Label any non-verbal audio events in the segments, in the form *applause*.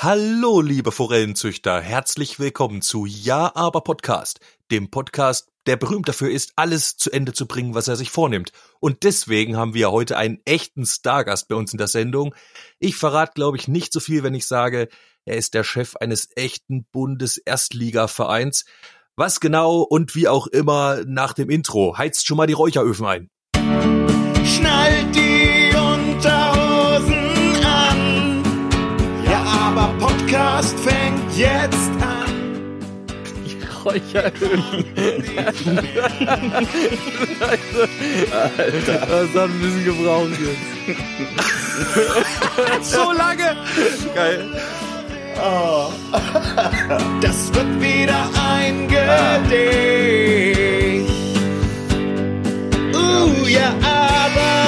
Hallo, liebe Forellenzüchter, herzlich willkommen zu Ja, aber Podcast, dem Podcast, der berühmt dafür ist, alles zu Ende zu bringen, was er sich vornimmt. Und deswegen haben wir heute einen echten Stargast bei uns in der Sendung. Ich verrate, glaube ich, nicht so viel, wenn ich sage, er ist der Chef eines echten Bundes-Erstligavereins. Was genau und wie auch immer nach dem Intro. Heizt schon mal die Räucheröfen ein. Podcast fängt jetzt an. Räucheröfen. Alter. Das hat ein bisschen gebraucht jetzt. *laughs* So lange! Geil. Oh. Das wird wieder ein Gedicht. Uh, ja, aber.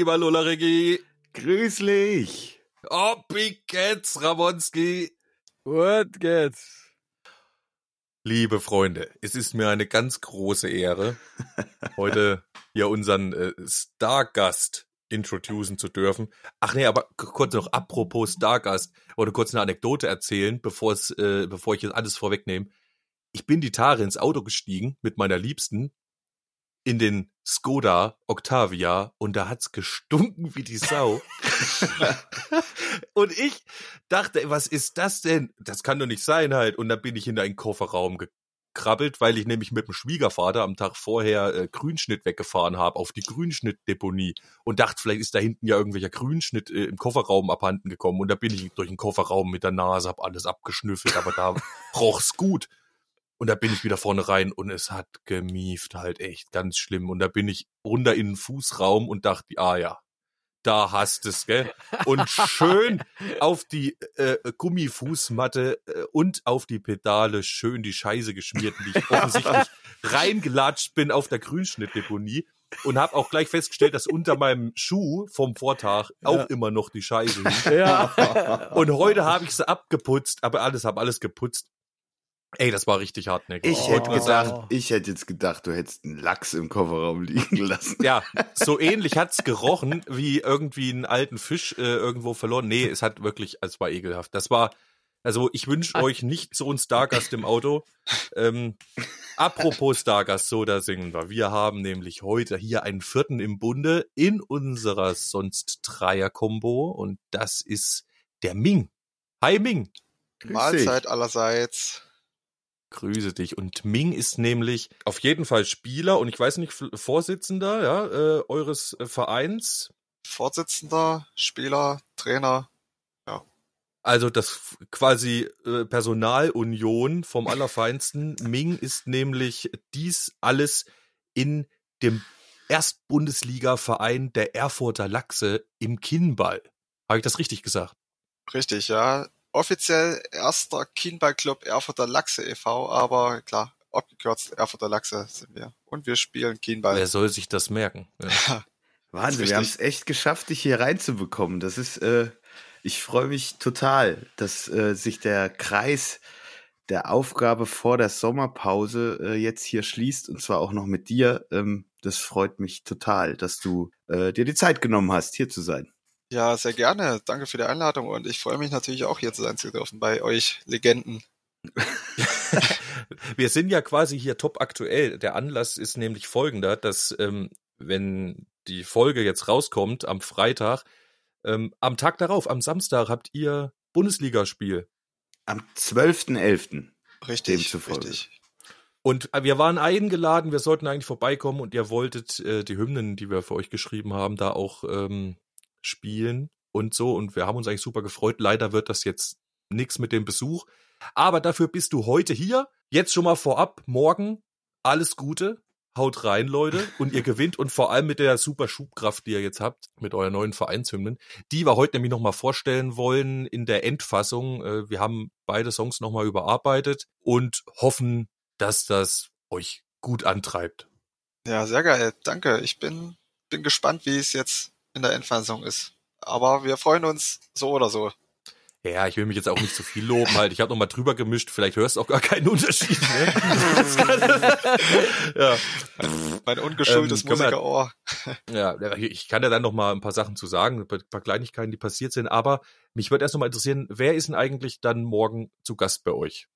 Lieber Lola Regi. Grüßlich. Oh, wie geht's, Ramonski? What geht's? Liebe Freunde, es ist mir eine ganz große Ehre, heute hier unseren äh, Stargast introducen zu dürfen. Ach nee, aber kurz noch apropos Stargast, wollte kurz eine Anekdote erzählen, bevor es, äh, bevor ich jetzt alles vorwegnehme. Ich bin die Tage ins Auto gestiegen mit meiner Liebsten in den Skoda Octavia und da hat's gestunken wie die Sau. *laughs* und ich dachte, was ist das denn? Das kann doch nicht sein halt. Und dann bin ich in einen Kofferraum gekrabbelt, weil ich nämlich mit dem Schwiegervater am Tag vorher äh, Grünschnitt weggefahren habe auf die Grünschnittdeponie und dachte, vielleicht ist da hinten ja irgendwelcher Grünschnitt äh, im Kofferraum abhanden gekommen. Und da bin ich durch den Kofferraum mit der Nase, hab alles abgeschnüffelt, aber da *laughs* roch's gut. Und da bin ich wieder vorne rein und es hat gemieft halt echt ganz schlimm. Und da bin ich runter in den Fußraum und dachte, ah ja, da hast es, gell? Und schön auf die äh, Gummifußmatte äh, und auf die Pedale schön die Scheiße geschmiert, die ich offensichtlich *laughs* reingelatscht bin auf der Grünschnittdeponie. Und habe auch gleich festgestellt, dass unter meinem Schuh vom Vortag auch immer noch die Scheiße hing. Ja. Und heute habe ich sie abgeputzt, aber alles, habe alles geputzt. Ey, das war richtig hartnäckig. Ich Oh. hätte gedacht, ich hätte jetzt gedacht, du hättest einen Lachs im Kofferraum liegen lassen. Ja, *laughs* so ähnlich hat's gerochen, wie irgendwie einen alten Fisch äh, irgendwo verloren. Nee, es hat wirklich, es war ekelhaft. Das war, also ich wünsche euch nicht so einen Stargast im Auto. Ähm, apropos Stargast, so da singen wir. Wir haben nämlich heute hier einen vierten im Bunde in unserer sonst Dreier-Kombo und das ist der Ming. Hi Ming. Grüß Mahlzeit allerseits. Grüße dich. Und Ming ist nämlich auf jeden Fall Spieler und ich weiß nicht, Vorsitzender ja, äh, eures äh, Vereins. Vorsitzender, Spieler, Trainer. Also das quasi äh, Personalunion vom Allerfeinsten. Ming ist nämlich dies alles in dem Erstbundesliga-Verein der Erfurter Lachse im Kinnball. Habe ich das richtig gesagt? Richtig, ja. Offiziell erster Kienballclub Erfurter Lachse e.V., aber klar, abgekürzt Erfurter Lachse sind wir. Und wir spielen Kienball. Wer soll sich das merken? *laughs* Ja. Wahnsinn, wir haben es echt geschafft, dich hier reinzubekommen. Das ist, äh, ich freue mich total, dass äh, sich der Kreis der Aufgabe vor der Sommerpause äh, jetzt hier schließt und zwar auch noch mit dir. Ähm, das freut mich total, dass du äh, dir die Zeit genommen hast, hier zu sein. Ja, sehr gerne. Danke für die Einladung und ich freue mich natürlich auch hier zu sein zu dürfen bei euch Legenden. *laughs* Wir sind ja quasi hier top aktuell. Der Anlass ist nämlich folgender, dass ähm, wenn die Folge jetzt rauskommt am Freitag, ähm, am Tag darauf, am Samstag, habt ihr Bundesligaspiel. Am 12.11. Richtig, Demzufolge. richtig. Und äh, wir waren eingeladen, wir sollten eigentlich vorbeikommen und ihr wolltet äh, die Hymnen, die wir für euch geschrieben haben, da auch ähm, spielen und so. Und wir haben uns eigentlich super gefreut. Leider wird das jetzt nix mit dem Besuch. Aber dafür bist du heute hier. Jetzt schon mal vorab, morgen alles Gute. Haut rein, Leute, *laughs* und ihr gewinnt und vor allem mit der super Schubkraft, die ihr jetzt habt, mit euren neuen Vereinshymnen, die wir heute nämlich nochmal vorstellen wollen in der Endfassung. Äh, Wir haben beide Songs nochmal überarbeitet und hoffen, dass das euch gut antreibt. Ja, sehr geil. Danke. Ich bin, bin gespannt, wie es jetzt in der Endfassung ist. Aber wir freuen uns so oder so. Ja, ich will mich jetzt auch nicht zu viel loben, halt. Ich habe nochmal drüber gemischt, vielleicht hörst du auch gar keinen Unterschied. Ne? *laughs* Ja. Mein ungeschultes Ähm, Musikerohr. *laughs* Ja, ich kann ja dann noch mal ein paar Sachen zu sagen, ein paar- Kleinigkeiten, die passiert sind. Aber mich würde erst noch mal interessieren, wer ist denn eigentlich dann morgen zu Gast bei euch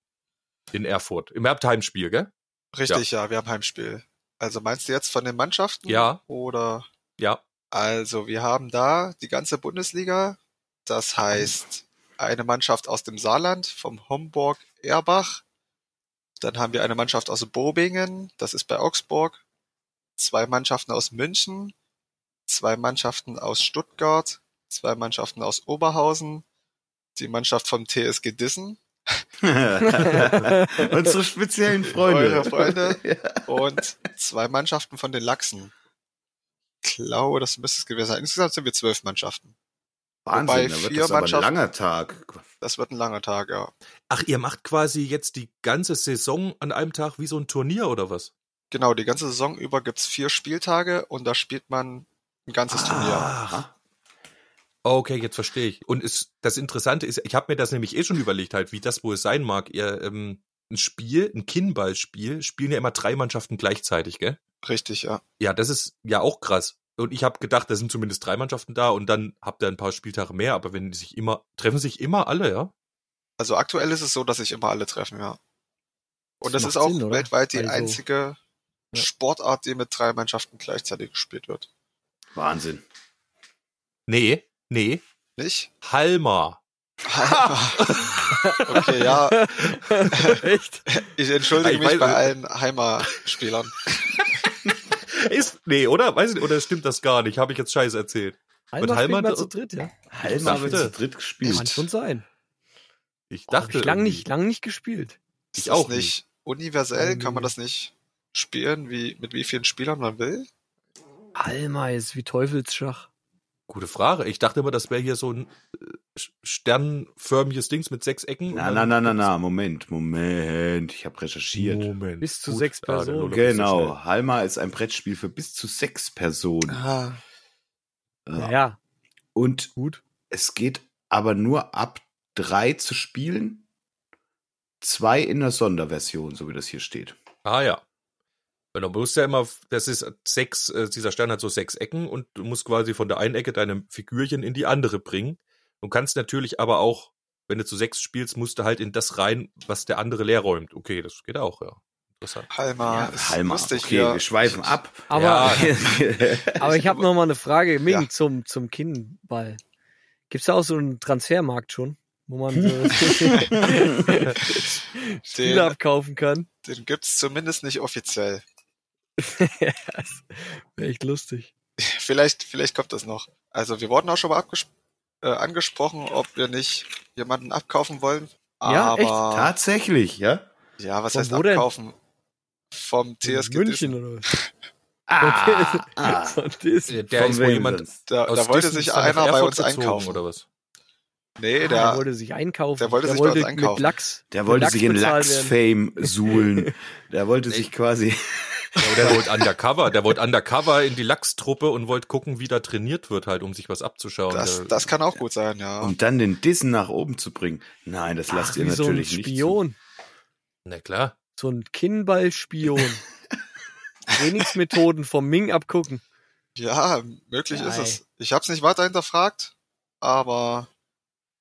in Erfurt? Im Herbtheimspiel, gell? Richtig, ja. wir haben Heimspiel. Also meinst du jetzt von den Mannschaften? Ja. Oder? Ja. Also wir haben da die ganze Bundesliga. Das heißt, eine Mannschaft aus dem Saarland, vom Homburg Erbach. Dann haben wir eine Mannschaft aus Bobingen, das ist bei Augsburg. Zwei Mannschaften aus München. Zwei Mannschaften aus Stuttgart. Zwei Mannschaften aus Oberhausen. Die Mannschaft vom TSG Dissen. *laughs* Unsere speziellen Freunde. Eure Freunde. *laughs* Und zwei Mannschaften von den Lachsen. Ich glaube, das müsste es gewesen sein. Insgesamt sind wir zwölf Mannschaften. Wahnsinn, Wobei da wird vier das aber ein Mannschaften- langer Tag. Das wird ein langer Tag, ja. Ach, ihr macht quasi jetzt die ganze Saison an einem Tag wie so ein Turnier oder was? Genau, die ganze Saison über gibt's vier Spieltage und da spielt man ein ganzes Turnier. Ach. Okay, jetzt verstehe ich. Und ist, das Interessante ist, ich habe mir das nämlich eh schon überlegt, halt, wie das wohl sein mag. Ihr, ähm, ein Spiel, ein Kinnballspiel, spielen ja immer drei Mannschaften gleichzeitig, gell? Richtig, ja. Ja, das ist ja auch krass. Und ich habe gedacht, da sind zumindest drei Mannschaften da und dann habt ihr ein paar Spieltage mehr, aber wenn die sich immer, treffen sich immer alle, ja? Also aktuell ist es so, dass sich immer alle treffen, ja. Und Das das, ist auch Sinn, weltweit die Weil so- einzige Ja. Sportart, die mit drei Mannschaften gleichzeitig gespielt wird. Wahnsinn. Nee, nee, Nicht? Halma. *laughs* okay, ja. *laughs* Echt? Ich entschuldige Ich mich weiß- bei allen Heimer-Spielern. *laughs* Ist, nee, oder? Weiß ich nicht, oder stimmt das gar nicht? Habe ich jetzt Scheiße erzählt? Halmer- man zu dritt, ja. Halma wird zu dritt gespielt. Kann schon sein. Ich Hab dachte. ich lang nicht, lang nicht gespielt. Ich Ist auch das nicht universell? Kann man das nicht spielen, wie, mit wie vielen Spielern man will? Alma ist wie Teufelsschach. Gute Frage. Ich dachte immer, das wäre hier so ein äh, sternförmiges Dings mit sechs Ecken. Na, na, na, na, na, Moment, Moment. Ich habe recherchiert. Moment. Bis zu Gut. sechs Personen. Lolo ist so. Genau, Halma ist ein Brettspiel für bis zu sechs Personen. Ah, Ja, ja, Und gut. es geht aber nur ab drei zu spielen. Zwei in der Sonderversion, so wie das hier steht. Ah ja. Weil du musst ja immer, das ist sechs, äh, dieser Stern hat so sechs Ecken und du musst quasi von der einen Ecke deine Figürchen in die andere bringen. Du kannst natürlich aber auch, wenn du zu sechs spielst, musst du halt in das rein, was der andere leer räumt. Okay, das geht auch, ja. Interessant. Halma ist Halma, lustig. okay, wir schweifen ab. Aber, Ja. *laughs* aber ich habe noch mal eine Frage, Ming, Ja. zum, zum Kinnball. Gibt's da auch so einen Transfermarkt schon, wo man so *laughs* *laughs* Spiele Den, abkaufen kann? den gibt's zumindest nicht offiziell. *laughs* das wäre echt lustig. Vielleicht, vielleicht kommt das noch. Also wir wurden auch schon mal äh, angesprochen, ob wir nicht jemanden abkaufen wollen. Ja, echt? Aber Tatsächlich, ja? ja, was Von heißt wo denn? abkaufen? Vom TSG München Dissen. oder was? Ah, *laughs* ah. Von Disney. Der Von ist wohl jemand? Da, da wollte Dissen sich einer bei uns einkaufen. Oder was? Nee, Ah, der der, wollte sich einkaufen. der wollte sich bei uns einkaufen. Mit Lachs. Der mit wollte Lachs sich in. Lachs-Fame suhlen. *laughs* Der wollte sich quasi. Ja, der wollte undercover, der wollte undercover in die Lachstruppe und wollte gucken, wie da trainiert wird, halt, um sich was abzuschauen. das, Der- das kann auch gut sein, ja. Um dann den Dissen nach oben zu bringen. Nein, das lasst Ach, ihr wie so ein natürlich nicht. Zu. Spion. Na klar. So ein Kinnballspion. *laughs* Trainingsmethoden vom Ming abgucken. Ja, möglich ist Geil. es. Ich habe es nicht weiter hinterfragt, aber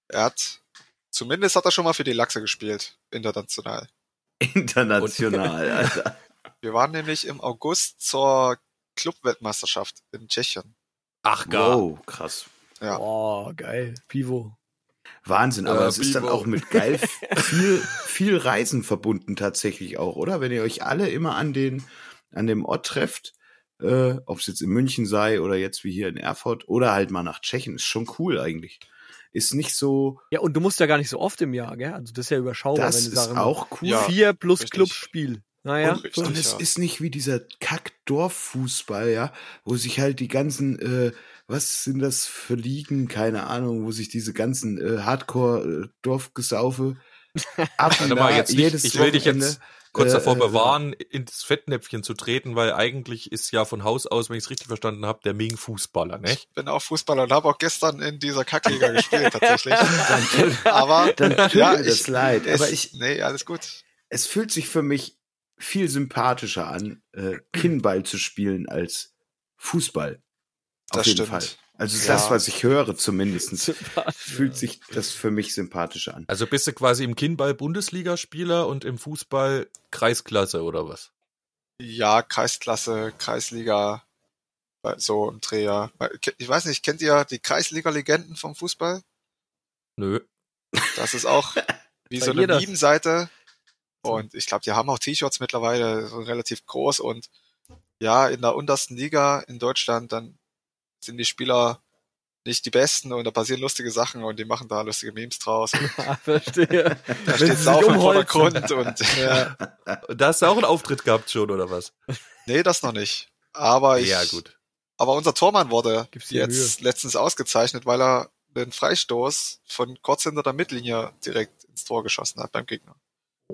er hat, zumindest hat er schon mal für die Lachse gespielt, international. International, Alter. Wir waren nämlich im August zur Clubweltmeisterschaft in Tschechien. Ach, gar. Wow, krass. Ja. Boah, geil. Pivo. Wahnsinn, aber Äh, es ist dann Bibo. auch mit geil *laughs* viel, viel Reisen verbunden tatsächlich auch, oder? Wenn ihr euch alle immer an den, an dem Ort trefft, äh, ob es jetzt in München sei oder jetzt wie hier in Erfurt oder halt mal nach Tschechien, ist schon cool eigentlich. Ist nicht so, Ja, und du musst ja gar nicht so oft im Jahr, gell? Also das ist ja überschaubar, das wenn du ist sagst, auch cool. Vier plus richtig. Clubspiel. Naja, Und- so. Und es ja. ist nicht wie dieser Kack-Dorffußball, ja, wo sich halt die ganzen, äh, was sind das für Ligen, keine Ahnung, wo sich diese ganzen äh, Hardcore-Dorfgesaufe *laughs* ab Warte mal, jetzt nicht, jedes ich will dich jetzt kurz äh, davor äh, bewahren, ins Fettnäpfchen zu treten, weil eigentlich ist ja von Haus aus, wenn ich es richtig verstanden habe, der Ming Fußballer, ne? Ich bin auch Fußballer und habe auch gestern in dieser Kackliga *laughs* gespielt, tatsächlich. Aber Dann tut ja, mir das ich, leid, es, aber ich, nee, alles gut. es fühlt sich für mich viel sympathischer an, äh, Kinnball zu spielen als Fußball. Auf Das jeden stimmt. Fall. Also Ja. das, was ich höre zumindest, fühlt sich das für mich sympathischer an. Also bist du quasi im Kinnball Bundesligaspieler und im Fußball Kreisklasse oder was? Ja, Kreisklasse, Kreisliga, so im Dreher. Ich weiß nicht, kennt ihr die Kreisliga-Legenden vom Fußball? Nö. Das ist auch wie Bei so eine jeder. Meme-Seite. Und ich glaube, die haben auch T-Shirts mittlerweile, so relativ groß. Und ja, in der untersten Liga in Deutschland, dann sind die Spieler nicht die Besten und da passieren lustige Sachen und die machen da lustige Memes draus. *laughs* Ah, verstehe. *laughs* da steht Saufen im. Vordergrund und Ja. *laughs* Da hast du auch einen Auftritt gehabt schon, oder was? nee, das noch nicht. Aber ich, Ja, gut. aber unser Tormann wurde jetzt letztens ausgezeichnet, weil er einen Freistoß von kurz hinter der Mittellinie direkt ins Tor geschossen hat beim Gegner.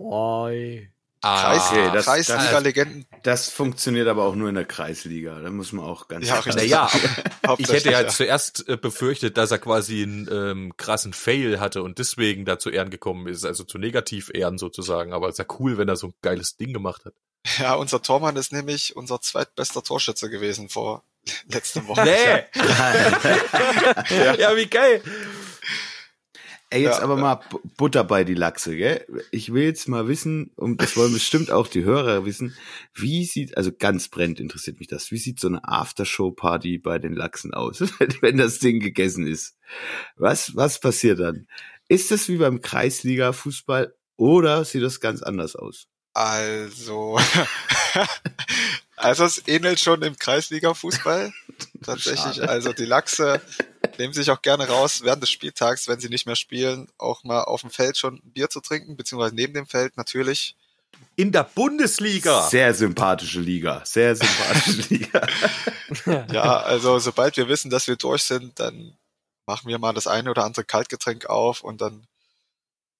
Kreis, Ah, okay, das- Kreisliga-Legenden. Das funktioniert aber auch nur in der Kreisliga. Da muss man auch ganz Ja, klar. Naja, *laughs* ich hätte ja ja. zuerst äh, befürchtet, dass er quasi einen ähm, krassen Fail hatte und deswegen da zu Ehren gekommen ist, also zu Negativ-Ehren sozusagen. Aber es ist ja cool, wenn er so ein geiles Ding gemacht hat. Ja, unser Tormann ist nämlich unser zweitbester Torschütze gewesen vor *laughs* letzte Woche. Nee! *laughs* ja, wie geil! Ey, jetzt Ja, aber ja. mal Bu- Butter bei die Lachse, gell? Ich will jetzt mal wissen, und das wollen bestimmt auch die Hörer wissen, wie sieht, also ganz brennend interessiert mich das, wie sieht so eine Aftershow-Party bei den Lachsen aus, *laughs* wenn das Ding gegessen ist? Was, was passiert dann? Ist das wie beim Kreisliga-Fußball oder sieht das ganz anders aus? Also, *laughs* also es ähnelt schon im Kreisliga-Fußball. *laughs* Tatsächlich, Schade. also die Lachse nehmen sich auch gerne raus während des Spieltags, wenn sie nicht mehr spielen, auch mal auf dem Feld schon ein Bier zu trinken, beziehungsweise neben dem Feld natürlich. In der Bundesliga! Sehr sympathische Liga, sehr sympathische *laughs* Liga. *laughs* Ja, also sobald wir wissen, dass wir durch sind, dann machen wir mal das eine oder andere Kaltgetränk auf und dann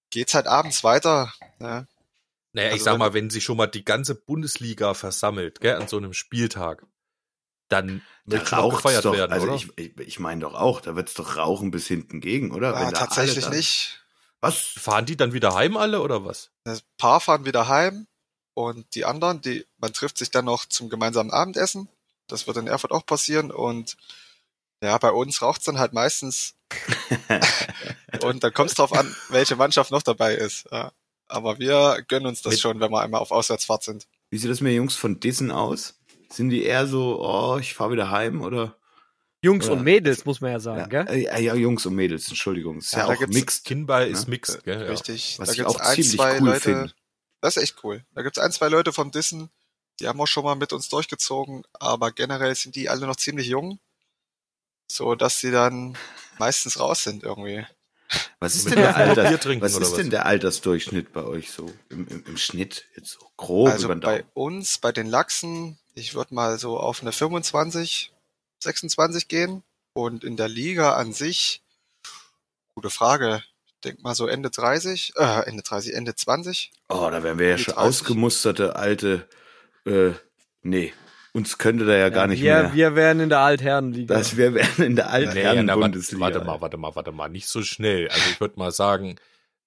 geht's halt abends weiter. Ne? Naja, ich Also sag wenn- mal, wenn sich schon mal die ganze Bundesliga versammelt, gell, an so einem Spieltag, dann Da wird auch gefeiert doch, werden, also oder? ich, ich, ich meine doch auch, da wird's doch rauchen bis hinten gegen, oder? Ah, Wenn da alle tatsächlich dann- nicht. Was? Fahren die dann wieder heim alle oder was? Ein paar fahren wieder heim und die anderen, die, man trifft sich dann noch zum gemeinsamen Abendessen. Das wird in Erfurt auch passieren und ja, bei uns raucht's dann halt meistens *laughs* und dann kommt's drauf an, welche Mannschaft noch dabei ist. Ja. Aber wir gönnen uns das Mit- schon, wenn wir einmal auf Auswärtsfahrt sind. Wie sieht das mit den Jungs von Dissen aus? Sind die eher so, oh, ich fahr wieder heim oder? Jungs Ja. und Mädels, muss man ja sagen, Ja, gell? äh, ja, Jungs und Mädels, Entschuldigung. Ist Ja, ja, auch mixed. Kinball ist Ja. mixed, gell? Ja. Richtig. Was da ich gibt's auch ein, ziemlich zwei cool Leute. finde. Das ist echt cool. Da gibt's ein, zwei Leute vom Dissen, die haben auch schon mal mit uns durchgezogen, aber generell sind die alle noch ziemlich jung, so dass sie dann meistens raus sind irgendwie. Was ist denn der Alter, trinken was ist was? denn der Altersdurchschnitt bei euch so im, im, im Schnitt jetzt so grob also über den bei Daumen? uns, bei den Lachsen, ich würde mal so auf eine 25, 26 gehen und in der Liga an sich, gute Frage, ich denk mal so Ende 30, äh, Ende 30, Ende 20. Oh, da wären wir ja schon 30. ausgemusterte alte. Äh, nee, uns könnte da ja, gar nicht wir, mehr. wir wären in der Altherrenliga. das wir wären in der na, warte, Altherren-Bundesliga. warte mal, warte mal, warte mal, nicht so schnell. Also ich würde mal sagen,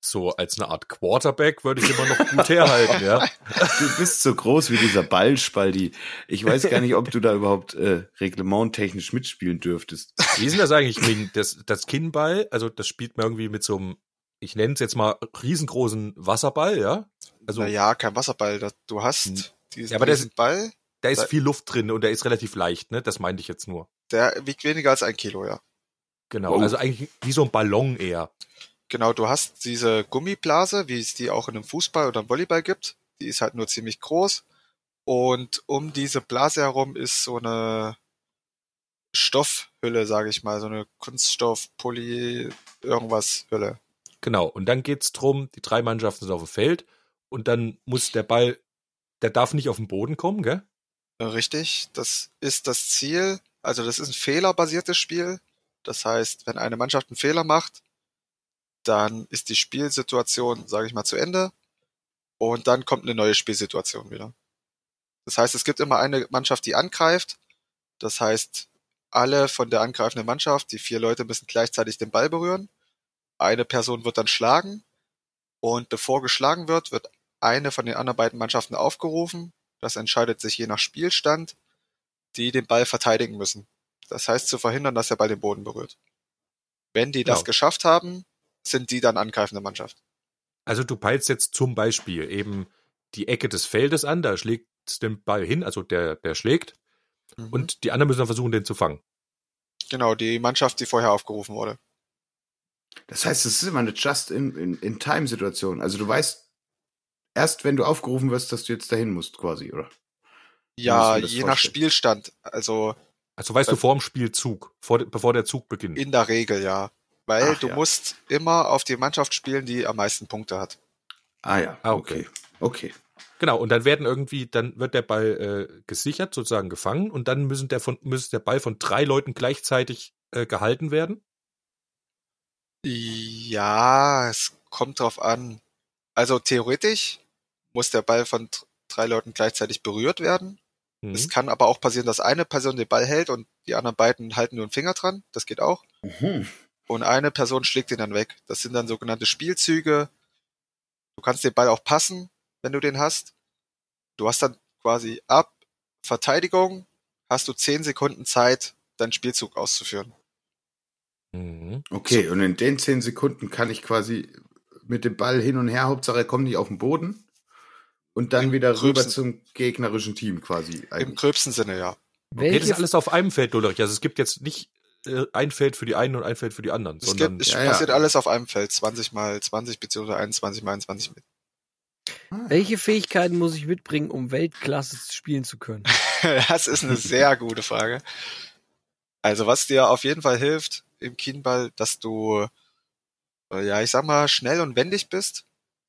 so als eine Art Quarterback würde ich immer noch gut herhalten, ja. *laughs* Du bist so groß wie dieser Ballspaldi. Ich weiß gar nicht, ob du da überhaupt äh, reglementtechnisch mitspielen dürftest. Wie ist denn das eigentlich? Ich meine, das, das Kinnball, also das spielt man irgendwie mit so einem, ich nenne es jetzt mal riesengroßen Wasserball, ja? Also naja, kein Wasserball, das, du Hm. hast diesen, Ja, aber der diesen Ball, da ist da- viel Luft drin und der ist relativ leicht, ne? Das meinte ich jetzt nur. der wiegt weniger als ein Kilo, ja. Genau. Wow. Also eigentlich wie so ein Ballon eher. Genau, du hast diese Gummiblase, wie es die auch in einem Fußball oder im Volleyball gibt. Die ist halt nur ziemlich groß. Und um diese Blase herum ist so eine Stoffhülle, sage ich mal, so eine Kunststoff, Poly, irgendwas Hülle. Genau. Und dann geht's drum, die drei Mannschaften sind auf dem Feld und dann muss der Ball der darf nicht auf den Boden kommen, gell? Richtig, das ist das Ziel. Also das ist ein fehlerbasiertes Spiel. Das heißt, wenn eine Mannschaft einen Fehler macht, dann ist die Spielsituation, sage ich mal, zu Ende. Und dann kommt eine neue Spielsituation wieder. Das heißt, es gibt immer eine Mannschaft, die angreift. Das heißt, alle von der angreifenden Mannschaft, die vier Leute müssen gleichzeitig den Ball berühren. Eine Person wird dann schlagen. Und bevor geschlagen wird, wird eine von den anderen beiden Mannschaften aufgerufen. Das entscheidet sich je nach Spielstand, die den Ball verteidigen müssen. Das heißt, zu verhindern, dass der Ball den Boden berührt. Wenn die das Genau. geschafft haben, sind die dann angreifende Mannschaft. Also du peilst jetzt zum Beispiel eben die Ecke des Feldes an, da schlägt den Ball hin, also der, der schlägt, Mhm. und die anderen müssen dann versuchen, den zu fangen. genau, die Mannschaft, die vorher aufgerufen wurde. Das heißt, es ist immer eine Just-in-Time-Situation. Also du weißt erst, wenn du aufgerufen wirst, dass du jetzt dahin musst, quasi, oder? Ja, je nach vorstellen? Spielstand. Also Also weißt du vor dem Spielzug, vor, bevor der Zug beginnt. in der Regel ja. Weil Ach du ja. musst immer auf die Mannschaft spielen, die am meisten Punkte hat. Ah ja, Ah, okay. Okay. Genau, und dann werden irgendwie, dann wird der Ball äh, gesichert, sozusagen gefangen, und dann müssen der von, muss der Ball von drei Leuten gleichzeitig äh, gehalten werden. Ja, es kommt drauf an. Also theoretisch muss der Ball von dr- drei Leuten gleichzeitig berührt werden. Mhm. Es kann aber auch passieren, dass eine Person den Ball hält und die anderen beiden halten nur einen Finger dran. Das geht auch. Mhm. Und eine Person schlägt ihn dann weg. Das sind dann sogenannte Spielzüge. Du kannst den Ball auch passen, wenn du den hast. Du hast dann quasi ab Verteidigung hast du zehn Sekunden Zeit, deinen Spielzug auszuführen. Mhm. Okay, und in den zehn Sekunden kann ich quasi mit dem Ball hin und her, Hauptsache er kommt nicht auf den Boden und dann Im wieder rüber gröbsten- zum gegnerischen Team quasi. Im eigentlich. gröbsten Sinne, ja. Okay, das ist alles auf einem Feld, Ulrich. Also es gibt jetzt nicht äh, ein Feld für die einen und ein Feld für die anderen, Es, sondern gibt, es Ja, ja. passiert alles auf einem Feld. 20 mal 20 beziehungsweise 21 mal 21 mit. welche Fähigkeiten muss ich mitbringen, um Weltklasse spielen zu können? *laughs* Das ist eine sehr gute Frage. Also was dir auf jeden Fall hilft im Kienball, dass du, äh, ja, ich sag mal, schnell und wendig bist.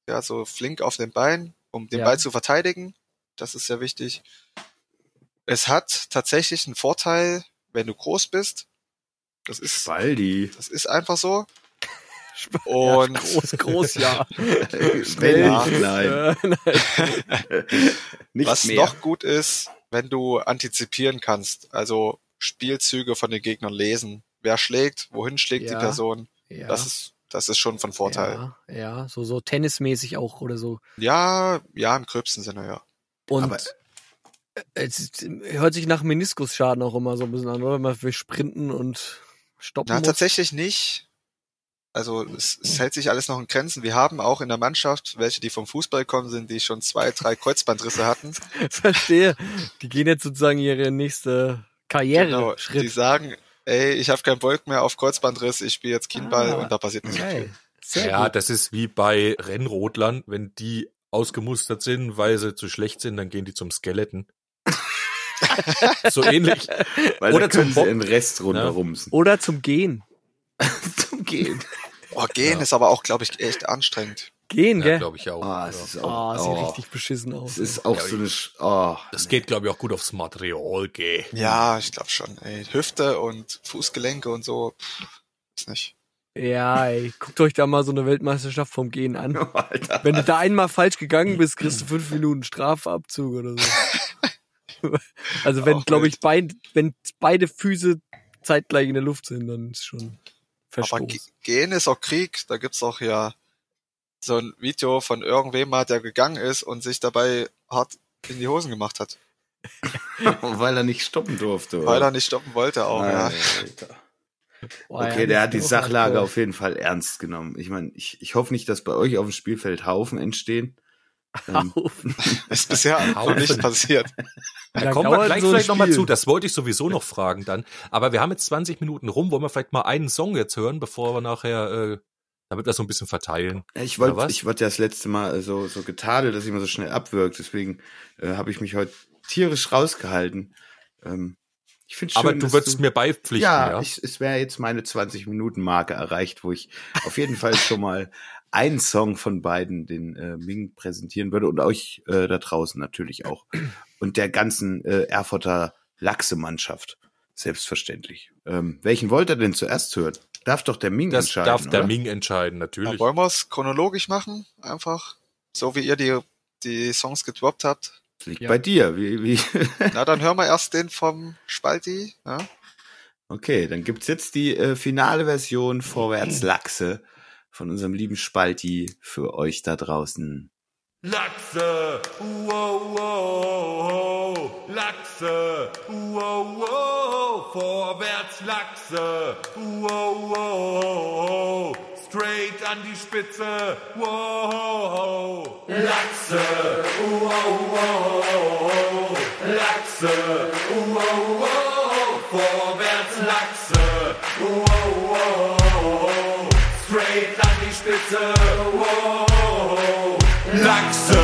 Ja, so flink auf den Beinen, um den Ja. Ball zu verteidigen. Das ist sehr wichtig. Es hat tatsächlich einen Vorteil, wenn du groß bist. Das ist, Baldi. das ist einfach so. *laughs* Ja, Und groß, groß, ja. *laughs* Wenn Ja. nein. *laughs* Nein. Was mehr. noch gut ist, wenn du antizipieren kannst, also Spielzüge von den Gegnern lesen. Wer schlägt, wohin schlägt Ja. die Person, ja. das ist, das ist schon von Vorteil. Ja, ja, so, so tennismäßig auch oder so. Ja, ja, im gröbsten Sinne, ja. Und Aber- es ist- hört sich nach Meniskusschaden auch immer so ein bisschen an, oder? Wenn man für Sprinten und Stoppen Na, muss. tatsächlich nicht. Also es, es hält sich alles noch in Grenzen. Wir haben auch in der Mannschaft welche, die vom Fußball kommen sind, die schon zwei, drei Kreuzbandrisse hatten. *laughs* Verstehe. Die gehen jetzt sozusagen ihre nächste Genau, die Karriere-Schritt. sagen, ey, ich habe keinen Bock mehr auf Kreuzbandriss, ich spiele jetzt Kienball Ah, und da passiert nicht so viel. Geil. Sehr ja, gut. das ist wie bei Rennrodlern, wenn die ausgemustert sind, weil sie zu schlecht sind, dann gehen die zum Skeleton. *laughs* so ähnlich. Weil Oder zum sie Bob- den Rest runterrumsen. Oder zum Gehen. *laughs* Zum Gehen. Oh, gehen Ja. ist aber auch, glaube ich, echt anstrengend. Gehen, Ja, gell? glaube ich auch. Ah, es ja. ist Oh, auch, sieht oh, richtig beschissen aus. es ist auch Ja, so eine, Sch- oh, Das geht, glaube ich, auch gut aufs Material, gell. Ja, ich glaube schon. Ey. Hüfte und Fußgelenke und so, ist nicht. ja, ey, guckt euch da mal so eine Weltmeisterschaft vom Gehen an. *laughs* Alter. Wenn du da einmal falsch gegangen bist, kriegst du fünf Minuten Strafabzug oder so. *laughs* Also wenn, glaube ich, beid, wenn beide Füße zeitgleich in der Luft sind, dann ist schon Aber Verstoß. Ge- gehen ist auch Krieg. Da gibt's auch ja so ein Video von irgendwem mal, der gegangen ist und sich dabei hart in die Hosen gemacht hat. *laughs* Weil er nicht stoppen durfte. Weil oder? er nicht stoppen wollte auch, ja. Alter. Boah, Okay, ja, der hat die Sachlage auf jeden Fall ernst genommen. Ich meine, ich, ich hoffe nicht, dass bei euch auf dem Spielfeld Haufen entstehen. Ähm, Haufen. *laughs* Ist bisher noch Haufen. nicht passiert. Da kommen wir gleich so vielleicht nochmal zu. Das wollte ich sowieso noch fragen dann. Aber wir haben jetzt 20 Minuten rum. Wollen wir vielleicht mal einen Song jetzt hören, bevor wir nachher, äh, damit wir so ein bisschen verteilen? ich wollte ich wollte ja das letzte Mal so, so getadelt, dass ich immer so schnell abwirkt. Deswegen äh, habe ich mich heute tierisch rausgehalten. Ähm, ich finde schön, Aber du würdest mir beipflichten, ja, ja? Ich, es wäre jetzt meine 20-Minuten-Marke erreicht, wo ich auf jeden Fall schon mal einen Song von beiden, den äh, Ming präsentieren würde und euch äh, da draußen natürlich auch. Und der ganzen äh, Erfurter Lachse-Mannschaft. Selbstverständlich. Ähm, welchen wollt ihr denn zuerst hören? Darf doch der Ming Das entscheiden. darf der oder? Ming entscheiden, Ja, natürlich. wollen wir es chronologisch machen? Einfach so wie ihr die, die Songs gedroppt habt. Das liegt Ja. bei dir. Wie, wie? *laughs* Na, dann hören wir erst den vom Spalti. Ja? Okay, dann gibt's jetzt die äh, finale Version Vorwärts Lachse von unserem lieben Spalti für euch da draußen. Lachse, wow, wow, Lachse, wow, wow, vorwärts Lachse, wow, wow, straight an die Spitze, wow, Lachse, wow, wow, Lachse, wow, wow, vorwärts Lachse, wow, wow, straight an die Spitze, wow. Lachse,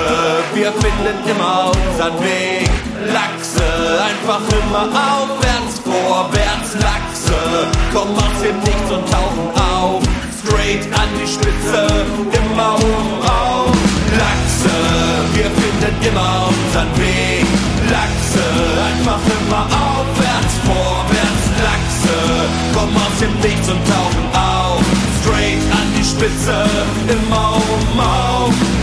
wir finden immer unseren Weg. Lachse, einfach immer aufwärts, vorwärts, Lachse. Komm aus dem Nichts und tauchen auf. Straight an die Spitze, immer oben auf. Lachse, wir finden immer unseren Weg. Lachse, einfach immer aufwärts, vorwärts, Lachse. Komm aus dem Nichts und tauchen auf. Straight an die Spitze, immer oben auf.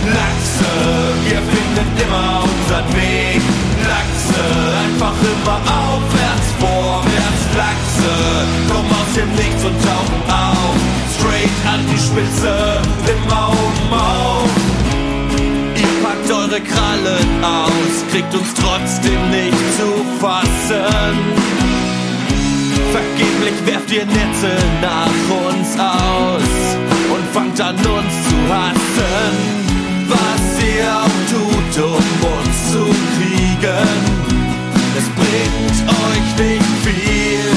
Lachse, wir finden immer unseren Weg. Lachse, einfach immer aufwärts, vorwärts, Lachse. Komm aus dem Nichts und tauchen auf. Straight an die Spitze, immer oben auf. Ihr packt eure Krallen aus, kriegt uns trotzdem nicht zu fassen. Vergeblich werft ihr Netze nach uns aus und fangt an uns zu hassen. Ihr auch tut, um uns zu kriegen, es bringt euch nicht viel.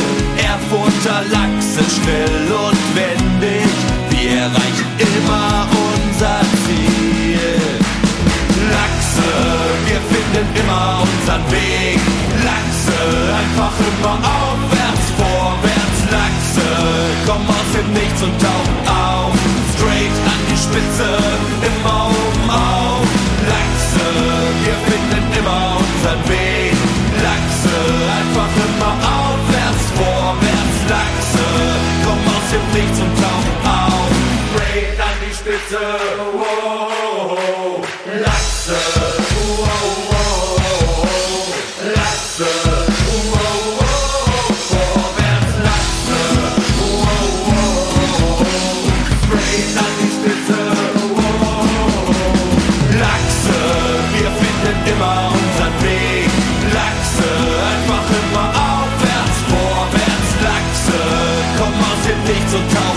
Erfurter Lachse schnell und wendig, wir erreichen immer unser Ziel. Lachse, wir finden immer unseren Weg. Lachse, einfach immer aufwärts, vorwärts, Lachse. Komm aus dem Nichts und tauchen auf. Straight an die Spitze, immer oben auf. Lachse, wir finden immer unseren Weg. Lachse, einfach immer aufwärts, vorwärts, Lachse. Komm aus dem Nichts und tauchen auf. Straight an die Spitze, aus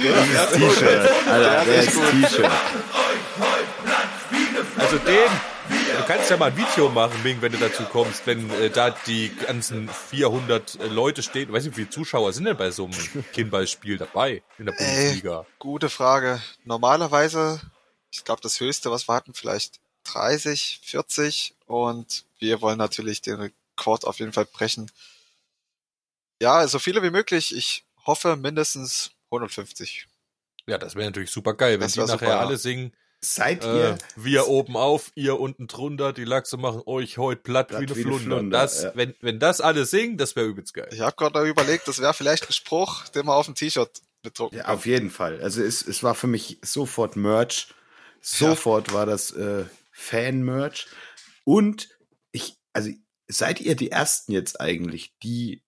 gut, oder? T-Shirt, Alter, der ist T-Shirt. Also den, du kannst ja mal ein Video machen, Ming, wenn du dazu kommst, wenn äh, da die ganzen 400 äh, Leute stehen. Weiß nicht, wie viele Zuschauer sind denn bei so einem *laughs* Kindballspiel dabei in der Bundesliga? Gute Frage. Normalerweise, ich glaube, das höchste, was wir hatten, vielleicht 30, 40 und wir wollen natürlich den Rekord auf jeden Fall brechen. Ja, so viele wie möglich. Ich hoffe mindestens 150. Ja, das wäre natürlich super geil, wenn Das die nachher super, ja. alle singen. Seid Äh, ihr, wir oben auf, ihr unten drunter, die Lachse machen euch heute platt, Platt wie eine ne Flunder. Flunder, das, ja. wenn, wenn das alle singen, das wäre übelst geil. Ich habe gerade noch überlegt, das wäre vielleicht ein Spruch, den man auf ein T-Shirt bedrucken Ja, kann. auf jeden Fall. Also es, es war für mich sofort Merch. Sofort war das äh, Fan-Merch. Und ich, also seid ihr die ersten jetzt eigentlich, die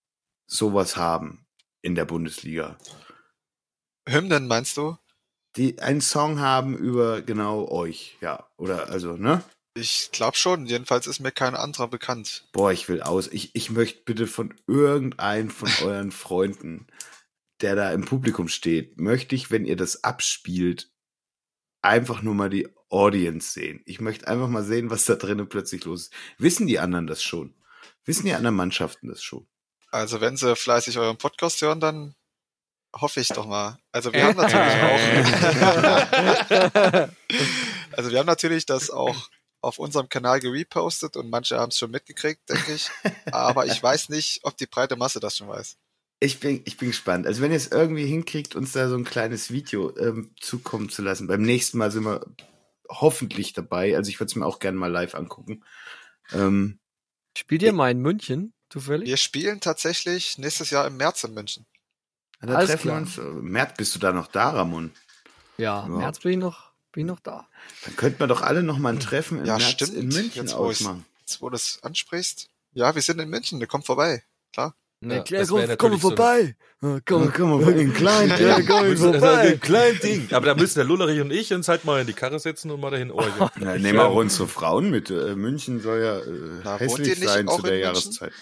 sowas haben in der Bundesliga? Hymnen meinst du? Die einen Song haben über genau euch, ja. Oder also, ne? Ich glaube schon. Jedenfalls ist mir kein anderer bekannt. Boah, ich will aus. Ich, ich möchte bitte von irgendeinem von *laughs* euren Freunden, der da im Publikum steht, möchte ich, wenn ihr das abspielt, einfach nur mal die Audience sehen. Ich möchte einfach mal sehen, was da drinnen plötzlich los ist. Wissen die anderen das schon? Wissen die anderen Mannschaften das schon? Also wenn sie fleißig euren Podcast hören, dann hoffe ich doch mal. Also wir haben natürlich auch, *laughs* also wir haben natürlich das auch auf unserem Kanal gerepostet und manche haben es schon mitgekriegt, denke ich. Aber ich weiß nicht, ob die breite Masse das schon weiß. Ich bin, ich bin gespannt. Also wenn ihr es irgendwie hinkriegt, uns da so ein kleines Video ähm, zukommen zu lassen. Beim nächsten Mal sind wir hoffentlich dabei. Also ich würde es mir auch gerne mal live angucken. Ähm, Spielt ihr mal in München, zufällig? Wir spielen tatsächlich nächstes Jahr im März in München. Da Alles treffen wir klar. uns. Äh, März, bist du da noch da, Ramon? Ja, im Ja. März bin ich noch, bin ich noch da. Dann könnten wir doch alle noch mal ein Treffen im Ja, März stimmt. in München Jetzt, ausmachen. Jetzt, wo du es ansprichst. Ja, wir sind in München, der kommt vorbei. Klar. Ja, das wär komm, komm so vorbei. Ja, Komm, komm mal in klein. Ja, komm vorbei. ein kleines Ding. Aber da müssen der Lullerich und ich uns halt mal in die Karre setzen und mal dahin orgeln. Ja, nehmen wir auch unsere Frauen mit. Äh, München soll ja äh, Na, hässlich sein zu der? Jahreszeit.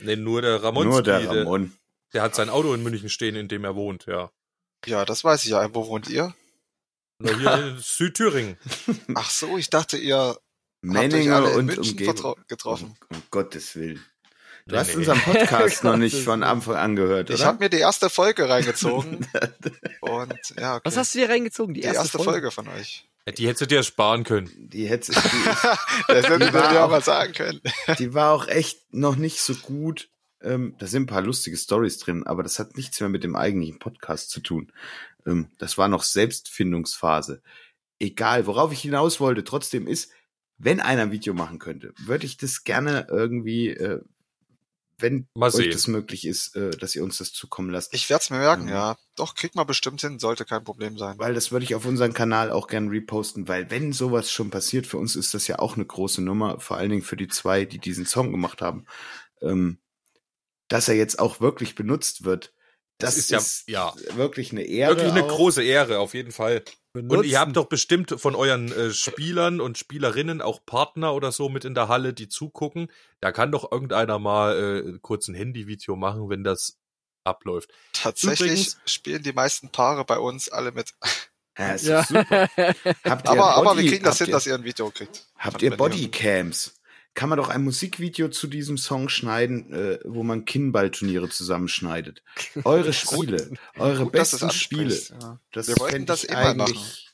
Nee, nur der Ramonski, Nur der der, Ramon. Der hat sein Auto in München stehen, in dem er wohnt, ja. Ja, das weiß ich ja. Wo wohnt ihr? Na, hier *laughs* in Südthüringen. Ach so, ich dachte, ihr habt euch Menninger alle in und München Umgebung. getroffen. Um, um Gottes Willen. Du Nee, hast nee. unseren *laughs* Podcast noch nicht von. Anfang an gehört, oder? Ich habe mir die erste Folge reingezogen *laughs* und ja, okay. Was hast du dir reingezogen? Die die erste, erste Folge von euch. Die hättest du dir sparen können. die, hätte, Das hätten Die war wir ja auch- mal sagen können. die war auch echt noch nicht so gut. Ähm, da sind ein paar lustige Stories drin, aber das hat nichts mehr mit dem eigentlichen Podcast zu tun. Ähm, das war noch Selbstfindungsphase. Egal, worauf ich hinaus wollte, trotzdem ist, wenn einer ein Video machen könnte, würde ich das gerne irgendwie, äh, wenn Mal euch das möglich ist, äh, dass ihr uns das zukommen lasst. Ich werde es mir merken, Mhm. ja. Doch, kriegt man bestimmt hin, sollte kein Problem sein. weil das würde ich auf unseren Kanal auch gern reposten, weil wenn sowas schon passiert, für uns ist das ja auch eine große Nummer, vor allen Dingen für die zwei, die diesen Song gemacht haben, ähm, dass er jetzt auch wirklich benutzt wird. Das, Das ist, ist ja- wirklich eine Ehre. Wirklich eine auch. große Ehre, auf jeden Fall. Und Benutzen. ihr habt doch bestimmt von euren äh, Spielern und Spielerinnen auch Partner oder so mit in der Halle, die zugucken. Da kann doch irgendeiner mal äh, kurz ein Handyvideo machen, wenn das abläuft. Tatsächlich Übrigens- spielen die meisten Paare bei uns alle mit. *laughs* Ja, ist Ja. super. Habt ihr Aber, aber Body- wir kriegen das hin, ihr, dass ihr ein Video kriegt. Habt ihr. Bodycams? Kann man doch ein Musikvideo zu diesem Song schneiden, äh, wo man Kinnballturniere zusammenschneidet. *laughs* Eure Spiele, eure Gut, besten Spiele. Ja. Das Wir wollten das immer eigentlich machen.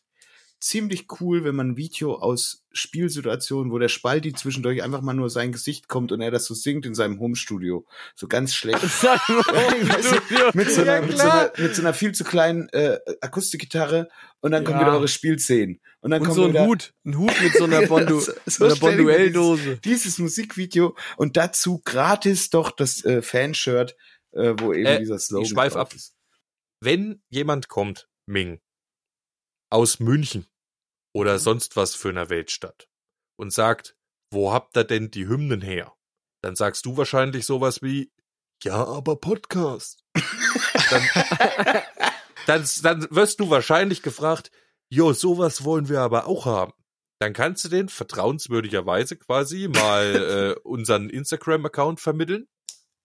Ziemlich cool, wenn man ein Video aus Spielsituationen, wo der Spalti zwischendurch einfach mal nur sein Gesicht kommt und er das so singt in seinem Homestudio. So ganz schlecht. *laughs* *laughs* Mit, so einer, Ja, mit, so einer, mit so einer viel zu kleinen äh, Akustikgitarre und dann kommen Ja. wieder eure Spielszenen. Und dann Und kommen so ein wieder, Hut. Ein Hut mit so einer *laughs* Bondu, So- so einer Bonduelldose. dieses Musikvideo und dazu gratis doch das äh, Fanshirt, äh, wo eben Äh, dieser Slogan ich schweif ab. ist. Wenn jemand kommt, Ming, aus München oder sonst was für einer Weltstadt und sagt, wo habt ihr denn die Hymnen her? Dann sagst du wahrscheinlich sowas wie, ja, aber Podcast. dann, dann, dann wirst du wahrscheinlich gefragt, jo, sowas wollen wir aber auch haben. Dann kannst du den vertrauenswürdigerweise quasi mal äh, unseren Instagram-Account vermitteln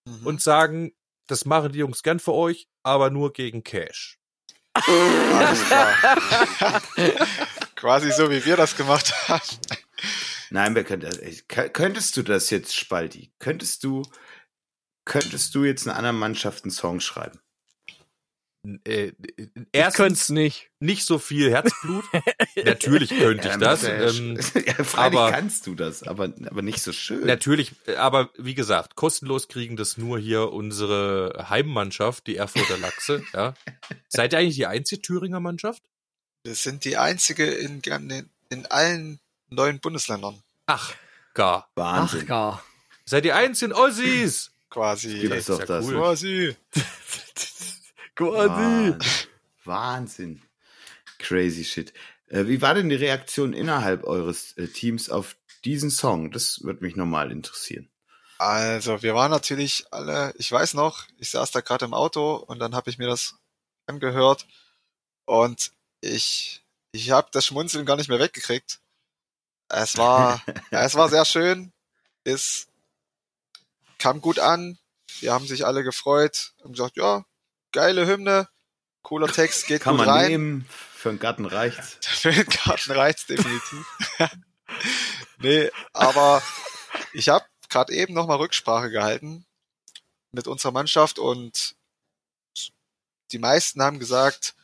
Mhm. und sagen, das machen die Jungs gern für euch, aber nur gegen Cash. *laughs* Quasi so, wie wir das gemacht haben. Nein, wir können das, kö- könntest du das jetzt, Spalti? Könntest du, könntest du jetzt einer anderen Mannschaft einen Song schreiben? Äh, Ich erstens könnte nicht. nicht so viel Herzblut. *laughs* Natürlich könnte ich Ja, das. Ähm, *laughs* ja, aber- kannst du das, aber, aber nicht so schön. natürlich, äh, aber wie gesagt, kostenlos kriegen das nur hier unsere Heimmannschaft, die Erfurter Lachse. *laughs* ja. Seid ihr eigentlich die einzige Thüringer Mannschaft? Wir sind die einzige in, in, in allen neuen Bundesländern. Ach, gar. Wahnsinn. Ach gar. Seid ihr einzigen Ossis? Quasi. Ey, es doch ist ja das. cool. Quasi. Quasi. Wahnsinn. Wahnsinn. Crazy shit. Äh, wie war denn die Reaktion innerhalb eures äh, Teams auf diesen Song? Das würde mich nochmal interessieren. Also, wir waren natürlich alle, ich weiß noch, ich saß da gerade im Auto und dann habe ich mir das angehört und ich, ich habe das Schmunzeln gar nicht mehr weggekriegt. Es war, *laughs* es war sehr schön, es kam gut an, wir haben sich alle gefreut, haben gesagt, ja, geile Hymne, cooler Text, geht Kann gut man rein. nehmen, Für einen Garten reicht's. *laughs* Für den Garten reicht's definitiv. *laughs* nee, aber ich habe gerade eben nochmal Rücksprache gehalten mit unserer Mannschaft und die meisten haben gesagt,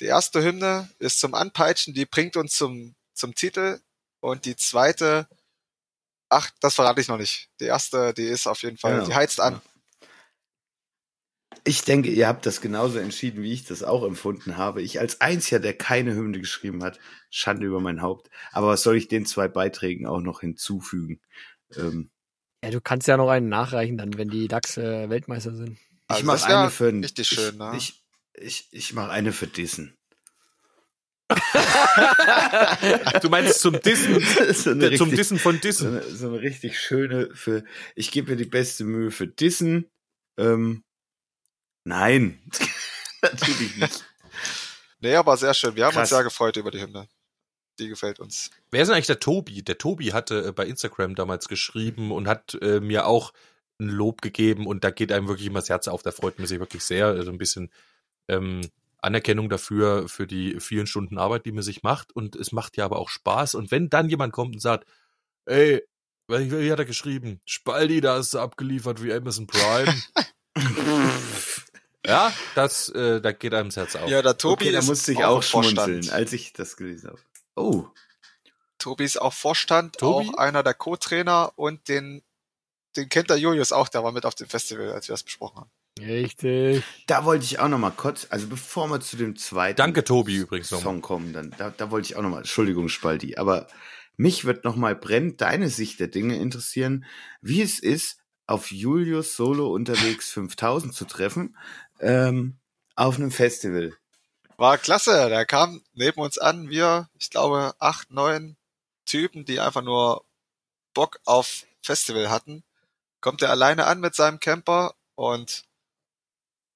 die erste Hymne ist zum Anpeitschen, die bringt uns zum, zum Titel und die zweite, ach, das verrate ich noch nicht. Die erste, die ist auf jeden Fall, Genau. die heizt an. Ich denke, ihr habt das genauso entschieden, wie ich das auch empfunden habe. Ich als Einziger, der keine Hymne geschrieben hat, Schande über mein Haupt. Aber was soll ich den zwei Beiträgen auch noch hinzufügen? Ähm, Ja, du kannst ja noch einen nachreichen, dann, wenn die DAX äh, Weltmeister sind. ich Also mache wär eine für richtig schön, ich, ne? ich, ich, ich mache eine für Dissen. *laughs* Du meinst zum Dissen, *laughs* so zum richtig- Dissen von so Dissen. eine, so eine richtig schöne für. Ich gebe mir die beste Mühe für Dissen. Ähm, nein, *laughs* natürlich nicht. Nee, aber sehr schön. Wir haben uns Krass. sehr gefreut über die Hymne. Die gefällt uns. Wer ist denn eigentlich der Tobi? Der Tobi hatte äh, bei Instagram damals geschrieben und hat äh, mir auch ein Lob gegeben und da geht einem wirklich immer das Herz auf. Da freut man sich wirklich sehr. Also ein bisschen ähm, Anerkennung dafür, für die vielen Stunden Arbeit, die man sich macht. Und es macht ja aber auch Spaß. Und wenn dann jemand kommt und sagt, ey, wie, wie hat er geschrieben? Spaldi, da ist er abgeliefert wie Amazon Prime. *laughs* *laughs* ja, das, äh, da geht einem das Herz auf. Ja, der Tobi okay, da musste ich auch auch schmunzeln, als ich das gelesen habe. Oh, Tobi ist auch Vorstand, Tobi? auch einer der Co-Trainer und den, den kennt der Julius auch, der war mit auf dem Festival, als wir das besprochen haben. Richtig. da wollte ich auch noch mal kurz, also bevor wir zu dem zweiten Danke, Tobi, übrigens nochmal. Song kommen, dann da, da wollte ich auch noch mal, Entschuldigung, Spaldi, aber mich wird noch mal brennend deine Sicht der Dinge interessieren, wie es ist, auf Julius Solo unterwegs 5000 zu treffen, ähm, auf einem Festival. War klasse, der kam neben uns an, wir, ich glaube, acht, neun Typen, die einfach nur Bock auf Festival hatten. Kommt er alleine an mit seinem Camper und